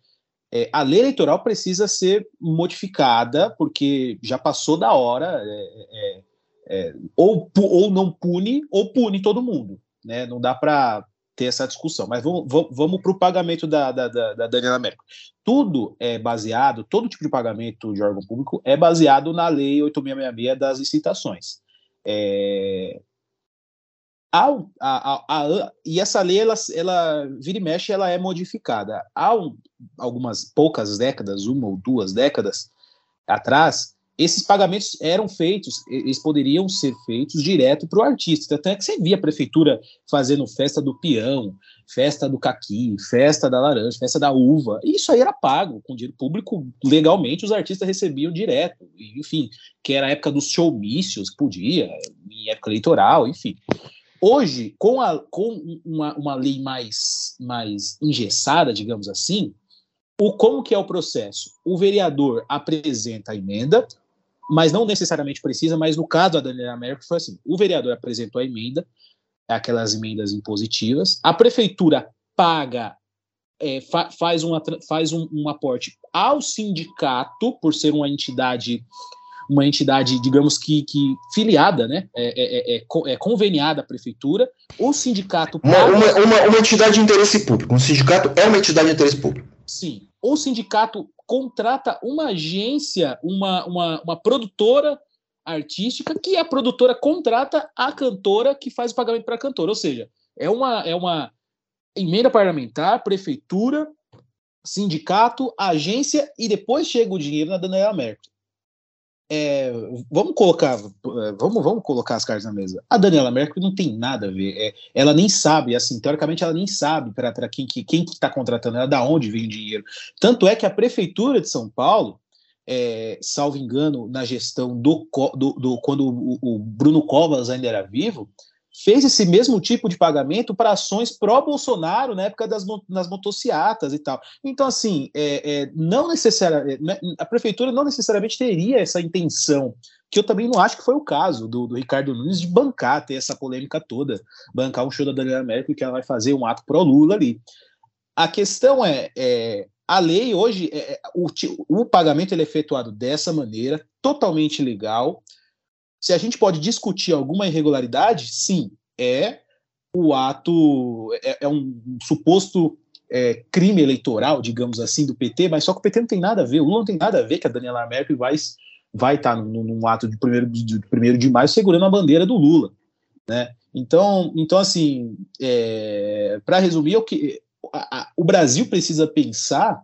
é, a lei eleitoral precisa ser modificada, porque já passou da hora, é, é, é ou, ou não pune, ou pune todo mundo. Né? Não dá para ter essa discussão. Mas vamos, vamos para o pagamento da, da, da, da Daniela Merkel. Tudo é baseado, todo tipo de pagamento de órgão público é baseado na Lei 8666 das licitações. É, e essa lei, ela, ela vira e mexe, ela é modificada. Há um, algumas poucas décadas, uma ou duas décadas atrás, esses pagamentos eram feitos, eles poderiam ser feitos direto para o artista. Até que você via a prefeitura fazendo festa do peão, festa do caqui, festa da laranja, festa da uva. E isso aí era pago com dinheiro público, legalmente os artistas recebiam direto. Enfim, que era a época dos showmícios, podia, em época eleitoral, enfim. Hoje, com, a, com uma, uma lei mais, mais engessada, digamos assim, o, como que é o processo? O vereador apresenta a emenda, mas não necessariamente precisa, mas no caso da Daniela Merkel foi assim, o vereador apresentou a emenda, aquelas emendas impositivas, a prefeitura paga, é, fa, faz, uma, faz um, um aporte ao sindicato, por ser uma entidade uma entidade, digamos que, que filiada, né? É, é, é, é conveniada à prefeitura, o sindicato. Uma, uma, uma, uma, entidade de interesse público. Um sindicato é uma entidade de interesse público. Sim. O sindicato contrata uma agência, uma, uma, uma produtora artística, que a produtora contrata a cantora que faz o pagamento para a cantora. Ou seja, é uma, é uma emenda parlamentar, prefeitura, sindicato, agência e depois chega o dinheiro na Daniela Merkel é, vamos colocar vamos, vamos colocar as cartas na mesa. A Daniela Merkel não tem nada a ver. É, ela nem sabe, assim, teoricamente ela nem sabe para quem que quem está contratando ela, da onde vem o dinheiro. Tanto é que a prefeitura de São Paulo é, salvo engano, na gestão do, do, do quando o, o, Bruno Covas ainda era vivo, fez esse mesmo tipo de pagamento para ações pró-Bolsonaro na época das, das motociatas e tal. Então, assim, é, é, não necessariamente, né, a prefeitura não necessariamente teria essa intenção, que eu também não acho que foi o caso do, do Ricardo Nunes de bancar, ter essa polêmica toda, bancar um show da Daniela Merkel que ela vai fazer um ato pró-Lula ali. A questão é, é a lei hoje, é, é o, o pagamento ele é efetuado dessa maneira, totalmente legal, se a gente pode discutir alguma irregularidade, sim, é o ato, é, é um, suposto é, crime eleitoral, digamos assim, do PT, mas só que o PT não tem nada a ver, o Lula não tem nada a ver que a Daniela Merkel vai vai estar tá num, ato de primeiro de, primeiro de maio segurando a bandeira do Lula, né? Então, então assim, é, para resumir, o que a, a, o Brasil precisa pensar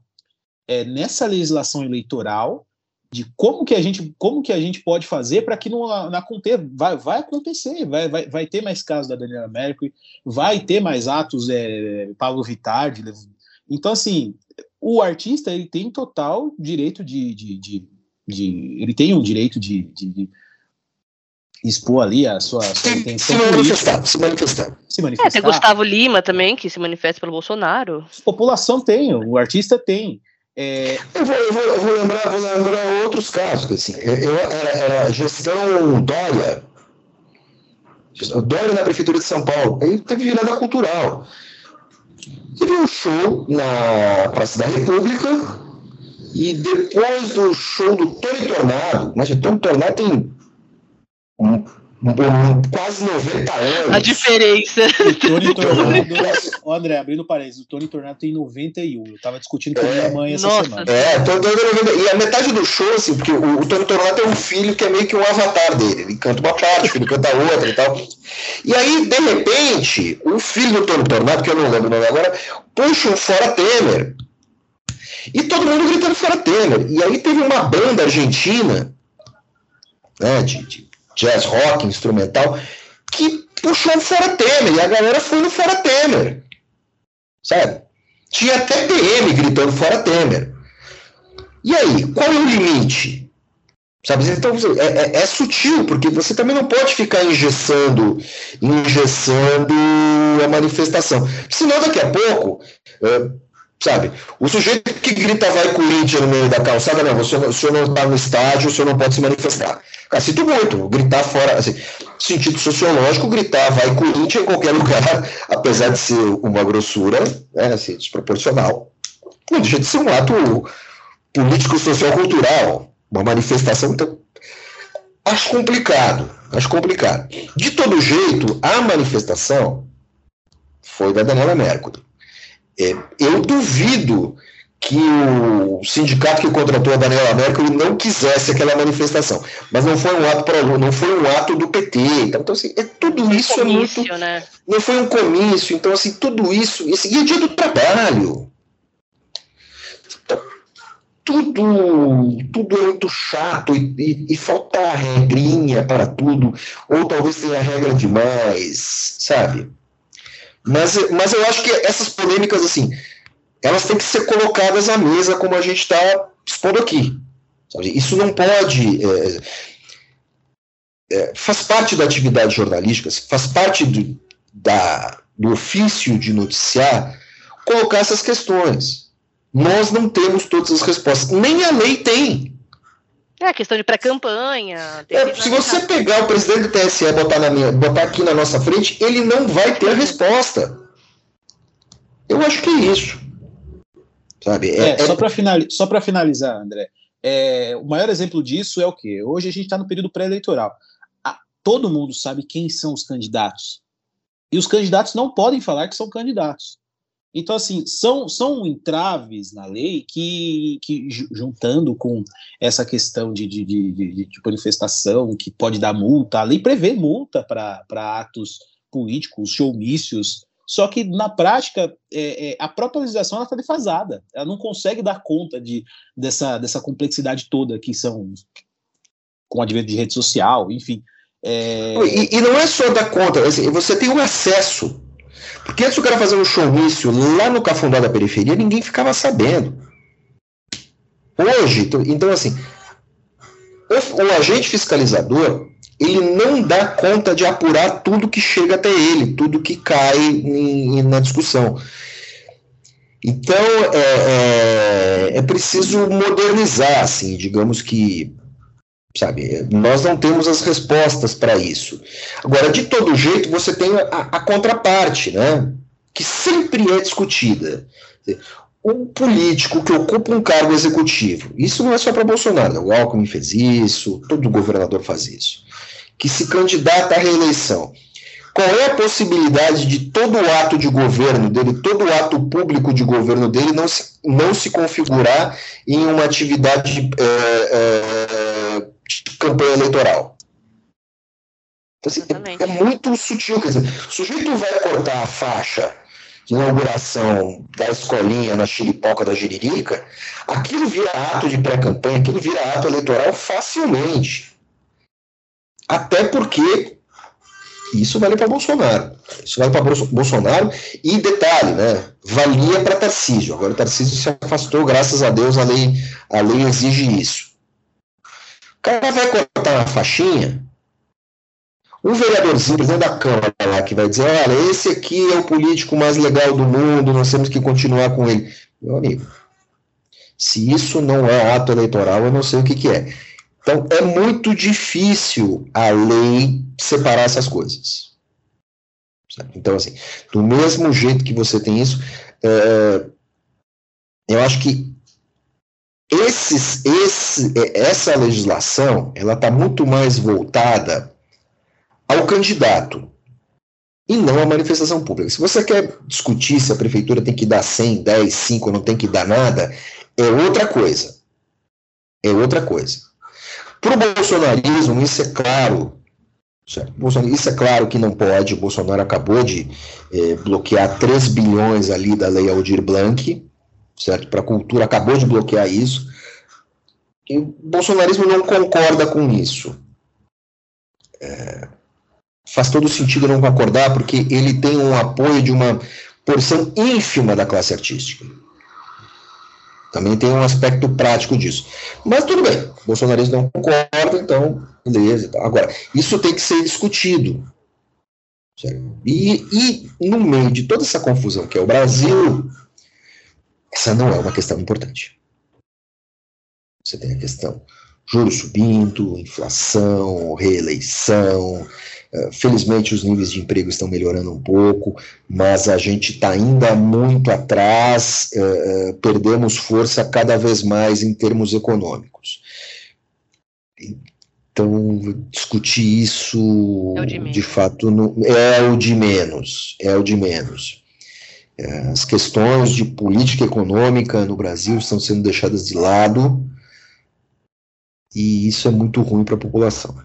é, nessa legislação eleitoral de como que a gente, como que a gente pode fazer para que não, não aconteça, vai, vai acontecer, vai, vai, vai ter mais casos da Daniela Mercury, vai ter mais atos é, Paulo Vittar, de, então assim, o artista ele tem total direito de, de, de, de ele tem um direito de, de, de expor ali a sua, a sua se, intenção se manifestar, se manifestar. Se manifestar. É, tem Gustavo Lima também, que se manifesta pelo Bolsonaro. A população tem, o artista tem. É... Eu, vou, eu, vou, eu, vou, lembrar, vou lembrar outros casos, assim, eu, era, era gestão Dória, Dória na Prefeitura de São Paulo, aí teve virada cultural. Teve um show na Praça da República, e depois do show do Tony Tornado, mas o Tony Tornado tem um quase 90 anos. A diferença. O Tony <laughs> Tornado. Ô, André, abrindo parênteses, o Tony Tornado tem 91. Eu tava discutindo com a minha mãe essa Nossa. semana. É, e a metade do show, assim, porque o, o Tony Tornado tem um filho que é meio que um avatar dele. Ele canta uma parte, o filho canta outra e tal. E aí, de repente, o filho do Tony Tornado, que eu não lembro o nome agora, puxa um fora Temer. E todo mundo gritando fora Temer. E aí teve uma banda argentina, né, de, de jazz rock, instrumental, que puxou o Fora Temer, e a galera foi no Fora Temer. Sabe? Tinha até PM gritando Fora Temer. E aí, qual é o limite? Sabe? Então é, é, é, sutil, porque você também não pode ficar engessando, engessando a manifestação. Senão, daqui a pouco, é, Sabe? O sujeito que grita vai Corinthians no meio da calçada, não, você, o senhor não está no estádio, o senhor não pode se manifestar. Cara, sinto muito, gritar fora, assim, sentido sociológico, gritar vai Corinthians em qualquer <laughs> lugar, apesar de ser uma grossura, né, assim, desproporcional, não deixa de ser um ato político, social, cultural, uma manifestação, então, acho complicado, acho complicado. De todo jeito, a manifestação foi da Daniela Mercury. É, eu duvido que o sindicato que contratou a Daniela Merkel não quisesse aquela manifestação. Mas não foi um ato para não foi um ato do PT. Então, então assim, é, tudo isso comício, é muito. Né? Não foi um comício, então assim, tudo isso. Esse, e é dia do trabalho. Então, tudo, tudo é muito chato e, e, e falta regrinha para tudo, ou talvez tenha regra demais, sabe? Mas, mas eu acho que essas polêmicas, assim, elas têm que ser colocadas à mesa como a gente está expondo aqui. Sabe? Isso não pode. É, é, faz parte da atividade jornalística, faz parte do, da, do ofício de noticiar colocar essas questões. Nós não temos todas as respostas, nem a lei tem. É, questão de pré-campanha. É, se você pegar o presidente do TSE e botar, na minha, botar aqui na nossa frente, ele não vai ter a resposta. Eu acho que é isso. Sabe? É, é, só para finali finalizar, André, é, o maior exemplo disso é o quê? Hoje a gente está no período pré-eleitoral. Todo mundo sabe quem são os candidatos. E os candidatos não podem falar que são candidatos. Então, assim, são, são entraves na lei que, que juntando com essa questão de, de, de, de, de manifestação, que pode dar multa, a lei prevê multa para atos políticos, showmícios, só que na prática é, é, a própria legislação está defasada, ela não consegue dar conta de, dessa, dessa complexidade toda que são com o advento de rede social, enfim. É... E, e, não é só dar conta, assim, você tem um acesso porque antes o cara fazer um showmício lá no Cafundó da periferia, ninguém ficava sabendo. Hoje, então assim, o, o agente fiscalizador ele não dá conta de apurar tudo que chega até ele, tudo que cai em, na discussão. Então é, é, é, preciso modernizar, assim, digamos que, sabe, nós não temos as respostas para isso. Agora, de todo jeito, você tem a, a contraparte, né, que sempre é discutida um político que ocupa um cargo executivo, isso não é só para Bolsonaro, o Alckmin fez isso, todo governador faz isso, que se candidata à reeleição. Qual é a possibilidade de todo o ato de governo dele, todo o ato público de governo dele não se, não se configurar em uma atividade é, é, campanha eleitoral? Então, assim, é, é, muito sutil. Quer dizer, o sujeito vai cortar a faixa de inauguração da escolinha na Chilipoca da Jiririca, aquilo vira ato de pré-campanha, aquilo vira ato eleitoral facilmente. Até porque isso vale para Bolsonaro. Isso vale para Bolsonaro e detalhe, né? Valia para Tarcísio. Agora o Tarcísio se afastou, graças a Deus a lei, a lei exige isso. Cara vai cortar uma faixinha, um vereadorzinho, presidente da Câmara lá, que vai dizer, olha, esse aqui é o político mais legal do mundo, nós temos que continuar com ele. Meu amigo, se isso não é ato eleitoral, eu não sei o que, que é. Então, é muito difícil a lei separar essas coisas. Então, assim, do mesmo jeito que você tem isso, é, eu acho que esses, esse, essa legislação ela está muito mais voltada ao candidato e não à manifestação pública. Se você quer discutir se a prefeitura tem que dar 100, 10, 5, não tem que dar nada, é outra coisa. É outra coisa. Para o bolsonarismo, isso é claro. Isso é claro que não pode. O Bolsonaro acabou de é, bloquear 3 bilhões ali da lei Aldir Blanc, certo? Para a cultura, acabou de bloquear isso. E o bolsonarismo não concorda com isso. É, faz todo sentido não concordar, porque ele tem um apoio de uma porção ínfima da classe artística. Também tem um aspecto prático disso. Mas tudo bem, o bolsonarismo não concorda, então, beleza. Agora, isso tem que ser discutido. E, e, no meio de toda essa confusão que é o Brasil, essa não é uma questão importante. Você tem a questão juros subindo, inflação, reeleição, eh, felizmente, os níveis de emprego estão melhorando um pouco, mas a gente está ainda muito atrás, uh, perdemos força cada vez mais em termos econômicos. Então, discutir isso, é de, de, fato, é o de menos. É o de menos. As questões de política econômica no Brasil estão sendo deixadas de lado, e isso é muito ruim para a população.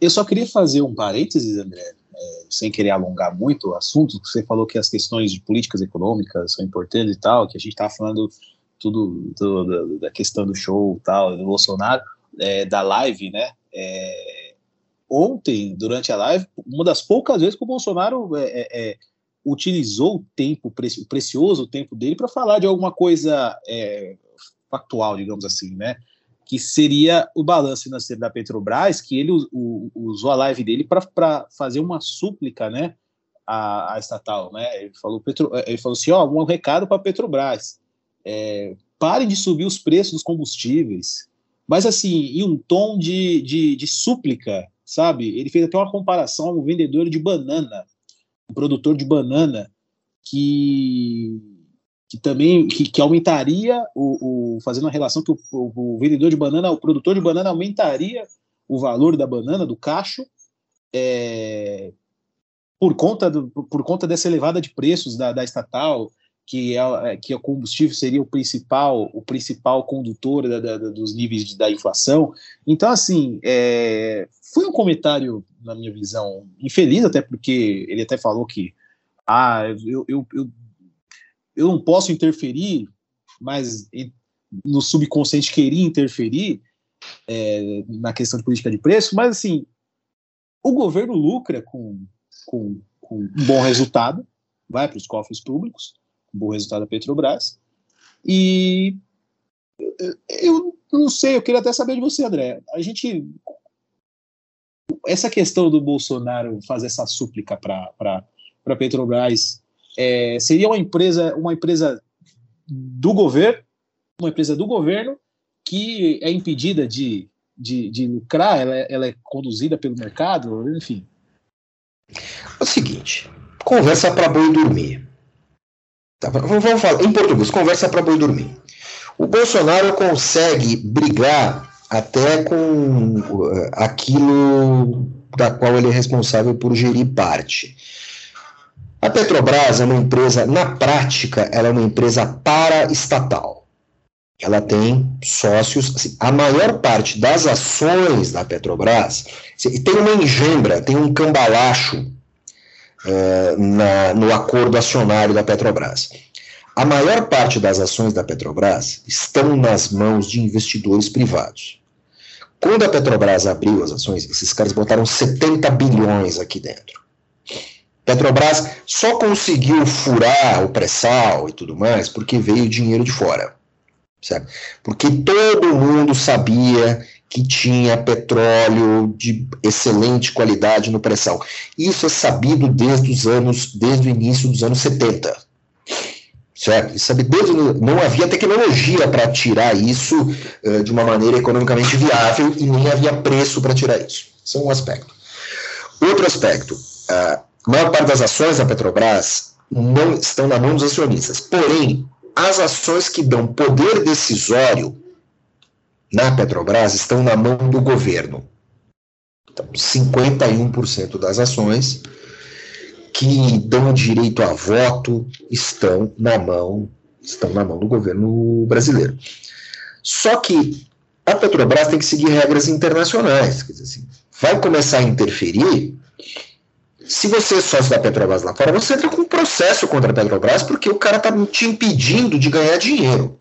Eu só queria fazer um parênteses, André, é, sem querer alongar muito o assunto. Você falou que as questões de políticas econômicas são importantes e tal, que a gente estava falando tudo, tudo, da questão do show tal, do Bolsonaro, é, da live, né? É, ontem, durante a live, uma das poucas vezes que o Bolsonaro é, é, é utilizou o tempo, o precioso tempo dele para falar de alguma coisa factual, digamos assim, né? que seria o balanço financeiro da Petrobras, que ele o, usou a live dele para fazer uma súplica, né, à, à, estatal, né? Ele falou, Petro, ele falou assim, ó, um recado para a Petrobras, é, parem de subir os preços dos combustíveis, mas assim, em um tom de, de, de súplica, sabe? Ele fez até uma comparação a um vendedor de banana, um produtor de banana que que também que, que aumentaria o, o, fazendo uma relação que o, o, o, vendedor de banana, o produtor de banana aumentaria o valor da banana do cacho é, por conta do, por conta dessa elevada de preços da, da estatal que é, é que o combustível seria o principal o principal condutor da, da, dos níveis de, da inflação. Então assim é, foi um comentário na minha visão infeliz até porque ele até falou que ah eu, eu, eu eu não posso interferir, mas no subconsciente queria interferir é, na questão de política de preço, mas assim, o governo lucra com, com, com um bom resultado, vai para os cofres públicos, um bom resultado da Petrobras, e eu não sei, eu queria até saber de você, André. A gente. Essa questão do Bolsonaro fazer essa súplica para a Petrobras é, seria uma empresa, uma empresa do governo, uma empresa do governo que é impedida de, de, de lucrar, ela, é, ela é conduzida pelo mercado, enfim. É o seguinte, conversa para boi dormir. Tá, vamos falar em português, conversa para boi dormir. O Bolsonaro consegue brigar até com uh, aquilo da qual ele é responsável por gerir parte. A Petrobras é uma empresa, na prática, ela é uma empresa paraestatal. Ela tem sócios, assim, a maior parte das ações da Petrobras, assim, tem uma enjambra, tem um cambalacho uh, na, no acordo acionário da Petrobras. A maior parte das ações da Petrobras estão nas mãos de investidores privados. Quando a Petrobras abriu as ações, esses caras botaram 70 bilhões aqui dentro. Petrobras só conseguiu furar o pré-sal e tudo mais porque veio dinheiro de fora. Certo? Porque todo mundo sabia que tinha petróleo de excelente qualidade no pré-sal. Isso é sabido desde os anos, desde o início dos anos 70 certo? Desde não havia tecnologia para tirar isso uh, de uma maneira economicamente viável e nem havia preço para tirar isso. Isso é um aspecto. Outro aspecto, a maior parte das ações da Petrobras não estão na mão dos acionistas. Porém, as ações que dão poder decisório na Petrobras estão na mão do governo. Então, 51% das ações que dão direito a voto estão na mão estão na mão do governo brasileiro. Só que a Petrobras tem que seguir regras internacionais. Quer dizer assim, vai começar a interferir. Se você é sócio da Petrobras lá fora, você entra com um processo contra a Petrobras porque o cara está te impedindo de ganhar dinheiro.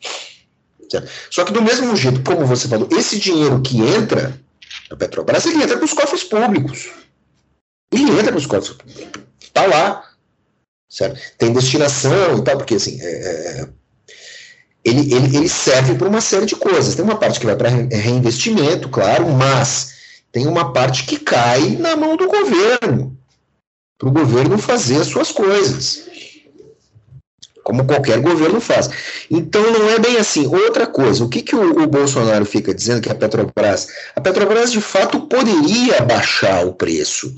Certo? Só que do mesmo jeito, como você falou, esse dinheiro que entra na Petrobras, ele entra para os cofres públicos. Ele entra para os cofres públicos está lá, certo? Tem destinação e tal, porque assim, é, é, ele, ele, ele serve para uma série de coisas. Tem uma parte que vai para reinvestimento, claro, mas tem uma parte que cai na mão do governo, para o governo fazer as suas coisas. Como qualquer governo faz. Então não é bem assim. Outra coisa, o que, que o, o Bolsonaro fica dizendo que a Petrobras. A Petrobras de fato poderia baixar o preço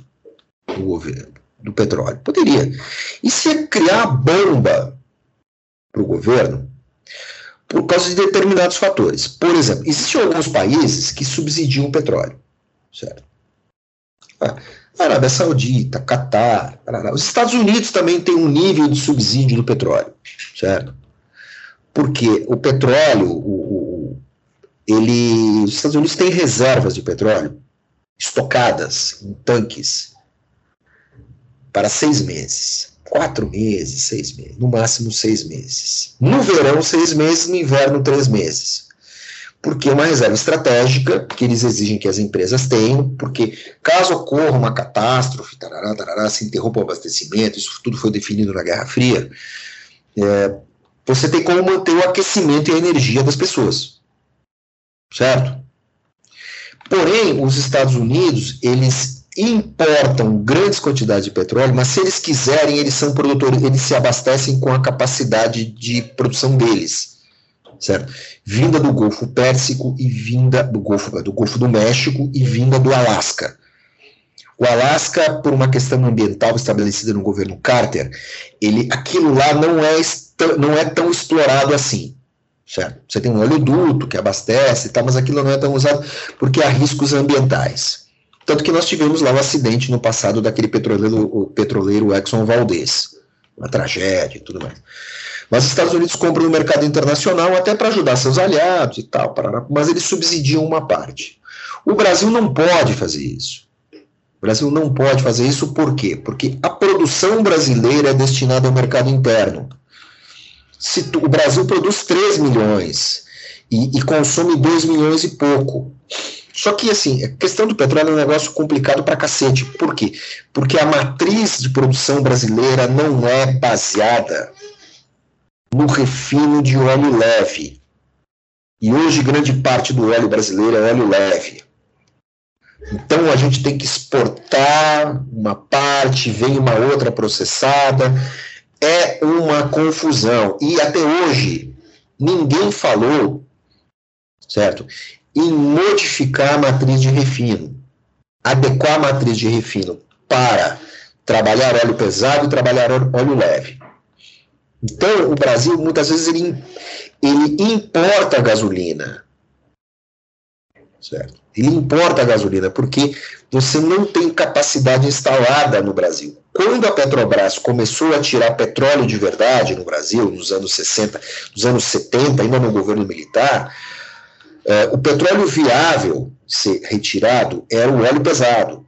do governo do petróleo? Poderia. E se criar bomba para o governo por causa de determinados fatores. Por exemplo, existem alguns países que subsidiam o petróleo, certo? Ah, Arábia Saudita, Catar, os Estados Unidos também têm um nível de subsídio do petróleo, certo? Porque o petróleo, o, o, ele, os Estados Unidos têm reservas de petróleo estocadas em tanques para seis meses. Quatro meses, seis meses, no máximo seis meses. No verão, seis meses, no inverno, três meses. Porque é uma reserva estratégica que eles exigem que as empresas tenham, porque caso ocorra uma catástrofe, tarará, tarará, se interrompa o abastecimento, isso tudo foi definido na Guerra Fria, é, você tem como manter o aquecimento e a energia das pessoas. Certo? Porém, os Estados Unidos, eles importam grandes quantidades de petróleo, mas se eles quiserem, eles são produtores, eles se abastecem com a capacidade de produção deles, certo? Vinda do Golfo Pérsico e vinda do Golfo do Golfo do México e vinda do Alasca. O Alasca, por uma questão ambiental estabelecida no governo Carter, ele, aquilo lá não é, não é tão explorado assim. Certo? Você tem um oleoduto que abastece, tá, mas aquilo não é tão usado porque há riscos ambientais. Tanto que nós tivemos lá o um acidente no passado daquele petroleiro, petroleiro Exxon Valdez, uma tragédia e tudo mais. Mas os Estados Unidos compram no mercado internacional até para ajudar seus aliados e tal, mas eles subsidiam uma parte. O Brasil não pode fazer isso. O Brasil não pode fazer isso por quê? Porque a produção brasileira é destinada ao mercado interno. Se o Brasil produz 3 milhões e, e consome 2 milhões e pouco. Só que, assim, a questão do petróleo é um negócio complicado pra cacete. Por quê? Porque a matriz de produção brasileira não é baseada no refino de óleo leve. E hoje grande parte do óleo brasileiro é óleo leve. Então a gente tem que exportar uma parte, vem uma outra processada. É uma confusão. E até hoje ninguém falou, certo? Em modificar a matriz de refino, adequar a matriz de refino para trabalhar óleo pesado e trabalhar óleo leve. Então, o Brasil, muitas vezes, ele, ele importa gasolina. Certo? Ele importa gasolina porque você não tem capacidade instalada no Brasil. Quando a Petrobras começou a tirar petróleo de verdade no Brasil, nos anos 60, nos anos 70, ainda no governo militar, eh, o petróleo viável ser retirado era o óleo pesado.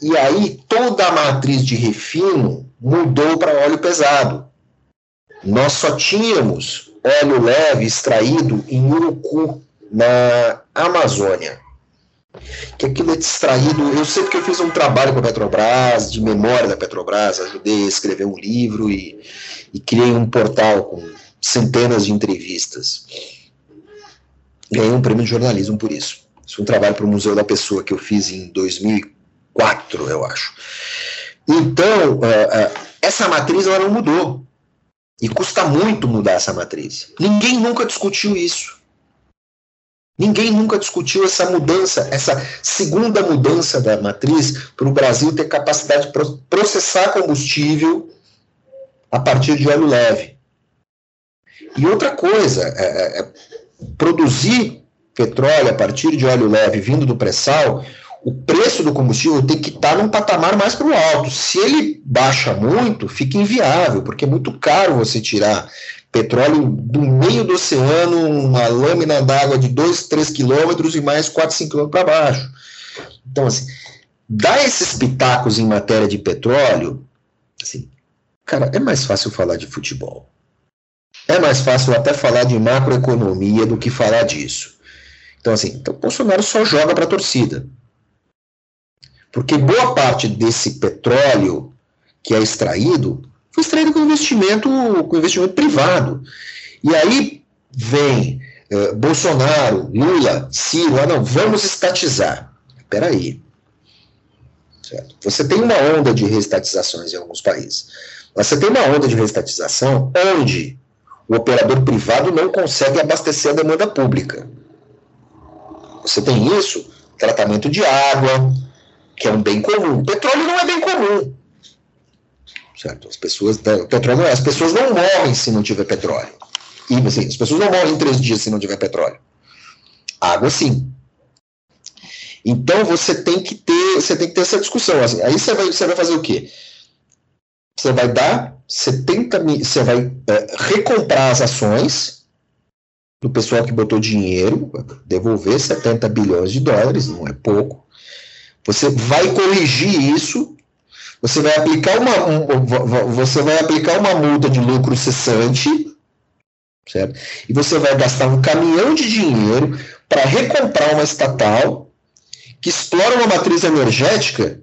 E aí toda a matriz de refino mudou para óleo pesado. Nós só tínhamos óleo leve extraído em Urucu, na Amazônia. Que aquilo é extraído. Eu sei porque eu fiz um trabalho com a Petrobras, de memória da Petrobras, ajudei a escrever um livro e, e criei um portal com centenas de entrevistas. Ganhei um prêmio de jornalismo por isso. Isso foi um trabalho para o Museu da Pessoa que eu fiz em 2004, eu acho. Então, uh, uh, essa matriz ela não mudou. E custa muito mudar essa matriz. Ninguém nunca discutiu isso. Ninguém nunca discutiu essa mudança, essa segunda mudança da matriz para o Brasil ter capacidade de processar combustível a partir de óleo leve. E outra coisa, é, é produzir petróleo a partir de óleo leve vindo do pré-sal o preço do combustível tem que estar num patamar mais para o alto. Se ele baixa muito, fica inviável, porque é muito caro você tirar petróleo do meio do oceano, uma lâmina d'água de 2, 3 quilômetros e mais 4, 5 quilômetros para baixo. Então, assim, dar esses pitacos em matéria de petróleo, assim, cara, é mais fácil falar de futebol. É mais fácil até falar de macroeconomia do que falar disso. Então, assim, então, Bolsonaro só joga para a torcida. Porque boa parte desse petróleo que é extraído foi extraído com investimento, com investimento privado. E aí vem eh, Bolsonaro, Lula, Ciro, ah, não, vamos estatizar. Espera aí. Certo? Você tem uma onda de reestatizações em alguns países. Você tem uma onda de reestatização onde o operador privado não consegue abastecer a demanda pública. Você tem isso, tratamento de água, que é um bem comum. Petróleo não é bem comum. Certo? As pessoas, petróleo, as pessoas não morrem se não tiver petróleo. E assim, as pessoas não morrem em três dias se não tiver petróleo. Água, sim. Então você tem que ter, você tem que ter essa discussão. Assim. Aí você vai, você vai fazer o quê? Você vai dar 70 mil, você vai é, recomprar as ações do pessoal que botou dinheiro, devolver 70 bilhões de dólares, não é pouco. Você vai corrigir isso, você vai aplicar uma, um, você vai aplicar uma multa de lucro cessante, certo? E você vai gastar um caminhão de dinheiro para recomprar uma estatal que explora uma matriz energética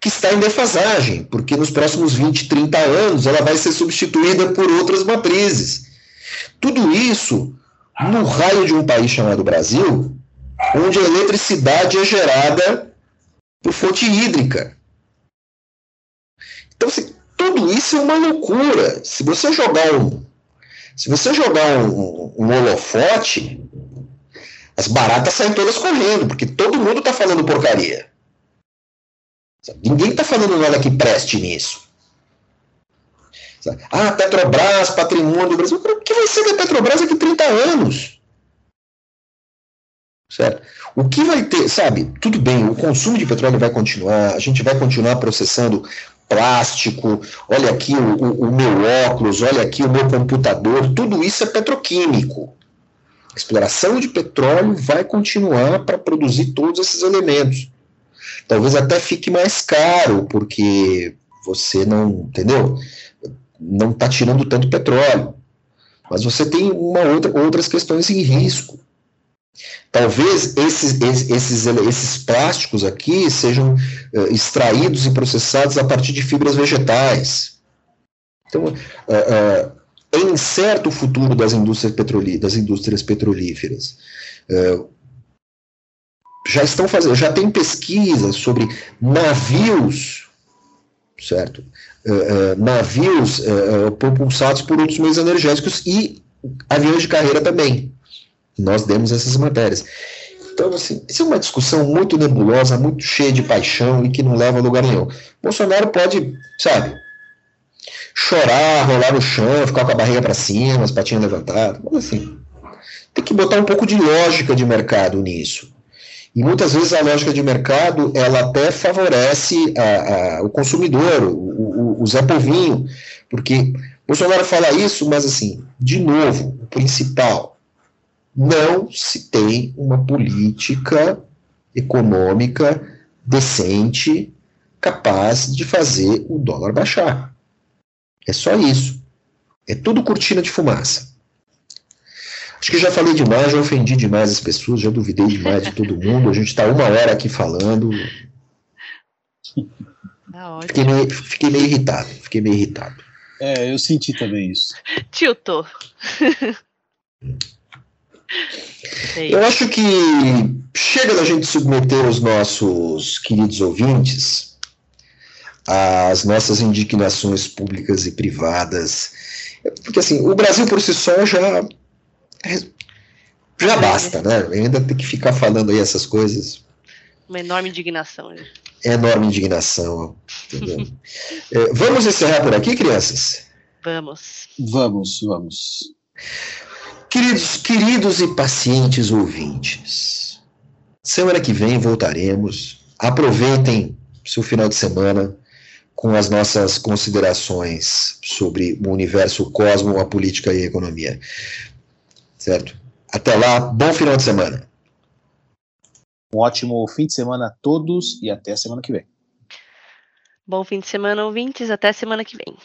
que está em defasagem, porque nos próximos 20, 30 anos ela vai ser substituída por outras matrizes. Tudo isso no raio de um país chamado Brasil, onde a eletricidade é gerada por fonte hídrica. Então, assim, tudo isso é uma loucura. Se você jogar um, se você jogar um, um holofote, as baratas saem todas correndo, porque todo mundo está falando porcaria. Ninguém está falando nada que preste nisso. Ah, Petrobras, patrimônio do Brasil. O que vai ser da Petrobras daqui a 30 anos? Certo? O que vai ter, sabe, tudo bem, o consumo de petróleo vai continuar, a gente vai continuar processando plástico, olha aqui o, o, o meu óculos, olha aqui o meu computador, tudo isso é petroquímico. A exploração de petróleo vai continuar para produzir todos esses elementos. Talvez até fique mais caro, porque você não, entendeu? Não está tirando tanto petróleo. Mas você tem uma outra, outras questões em risco. Talvez esses, esses, esses plásticos aqui sejam uh, extraídos e processados a partir de fibras vegetais. Então, uh, uh, é incerto o futuro das indústrias, petrolí das indústrias petrolíferas. É, já estão fazendo, já tem pesquisas sobre navios, certo? É, é, navios é, propulsados por outros meios energéticos e aviões de carreira também. Nós demos essas matérias. Então, assim, isso é uma discussão muito nebulosa, muito cheia de paixão e que não leva a lugar nenhum. Bolsonaro pode, sabe, chorar, rolar no chão, ficar com a barriga para cima, as patinhas levantadas, mas assim, tem que botar um pouco de lógica de mercado nisso. Muitas vezes a lógica de mercado ela até favorece a, a, o consumidor, o, o, o Zé Povinho, porque Bolsonaro fala isso, mas assim, de novo, o principal, não se tem uma política econômica decente capaz de fazer o dólar baixar. É só isso. É tudo cortina de fumaça. Acho que já falei demais, já ofendi demais as pessoas, já duvidei demais de todo mundo. A gente está uma hora aqui falando. Tá fiquei, meio, fiquei meio irritado. Fiquei meio irritado. É, eu senti também isso. Tiltou. <laughs> Eu acho que chega da gente submeter os nossos queridos ouvintes às nossas indignações públicas e privadas. Porque assim, o Brasil por si só já já basta, né? Ainda tem que ficar falando aí essas coisas. Uma enorme indignação. Né? Enorme indignação. <laughs> é, vamos encerrar por aqui, crianças? Vamos. Vamos, vamos. Queridos, queridos e pacientes ouvintes, semana que vem voltaremos. Aproveitem seu final de semana com as nossas considerações sobre o universo, o cosmo, a política e a economia. Certo? Até lá, bom final de semana. Um ótimo fim de semana a todos e até a semana que vem. Bom fim de semana, ouvintes. Até semana que vem.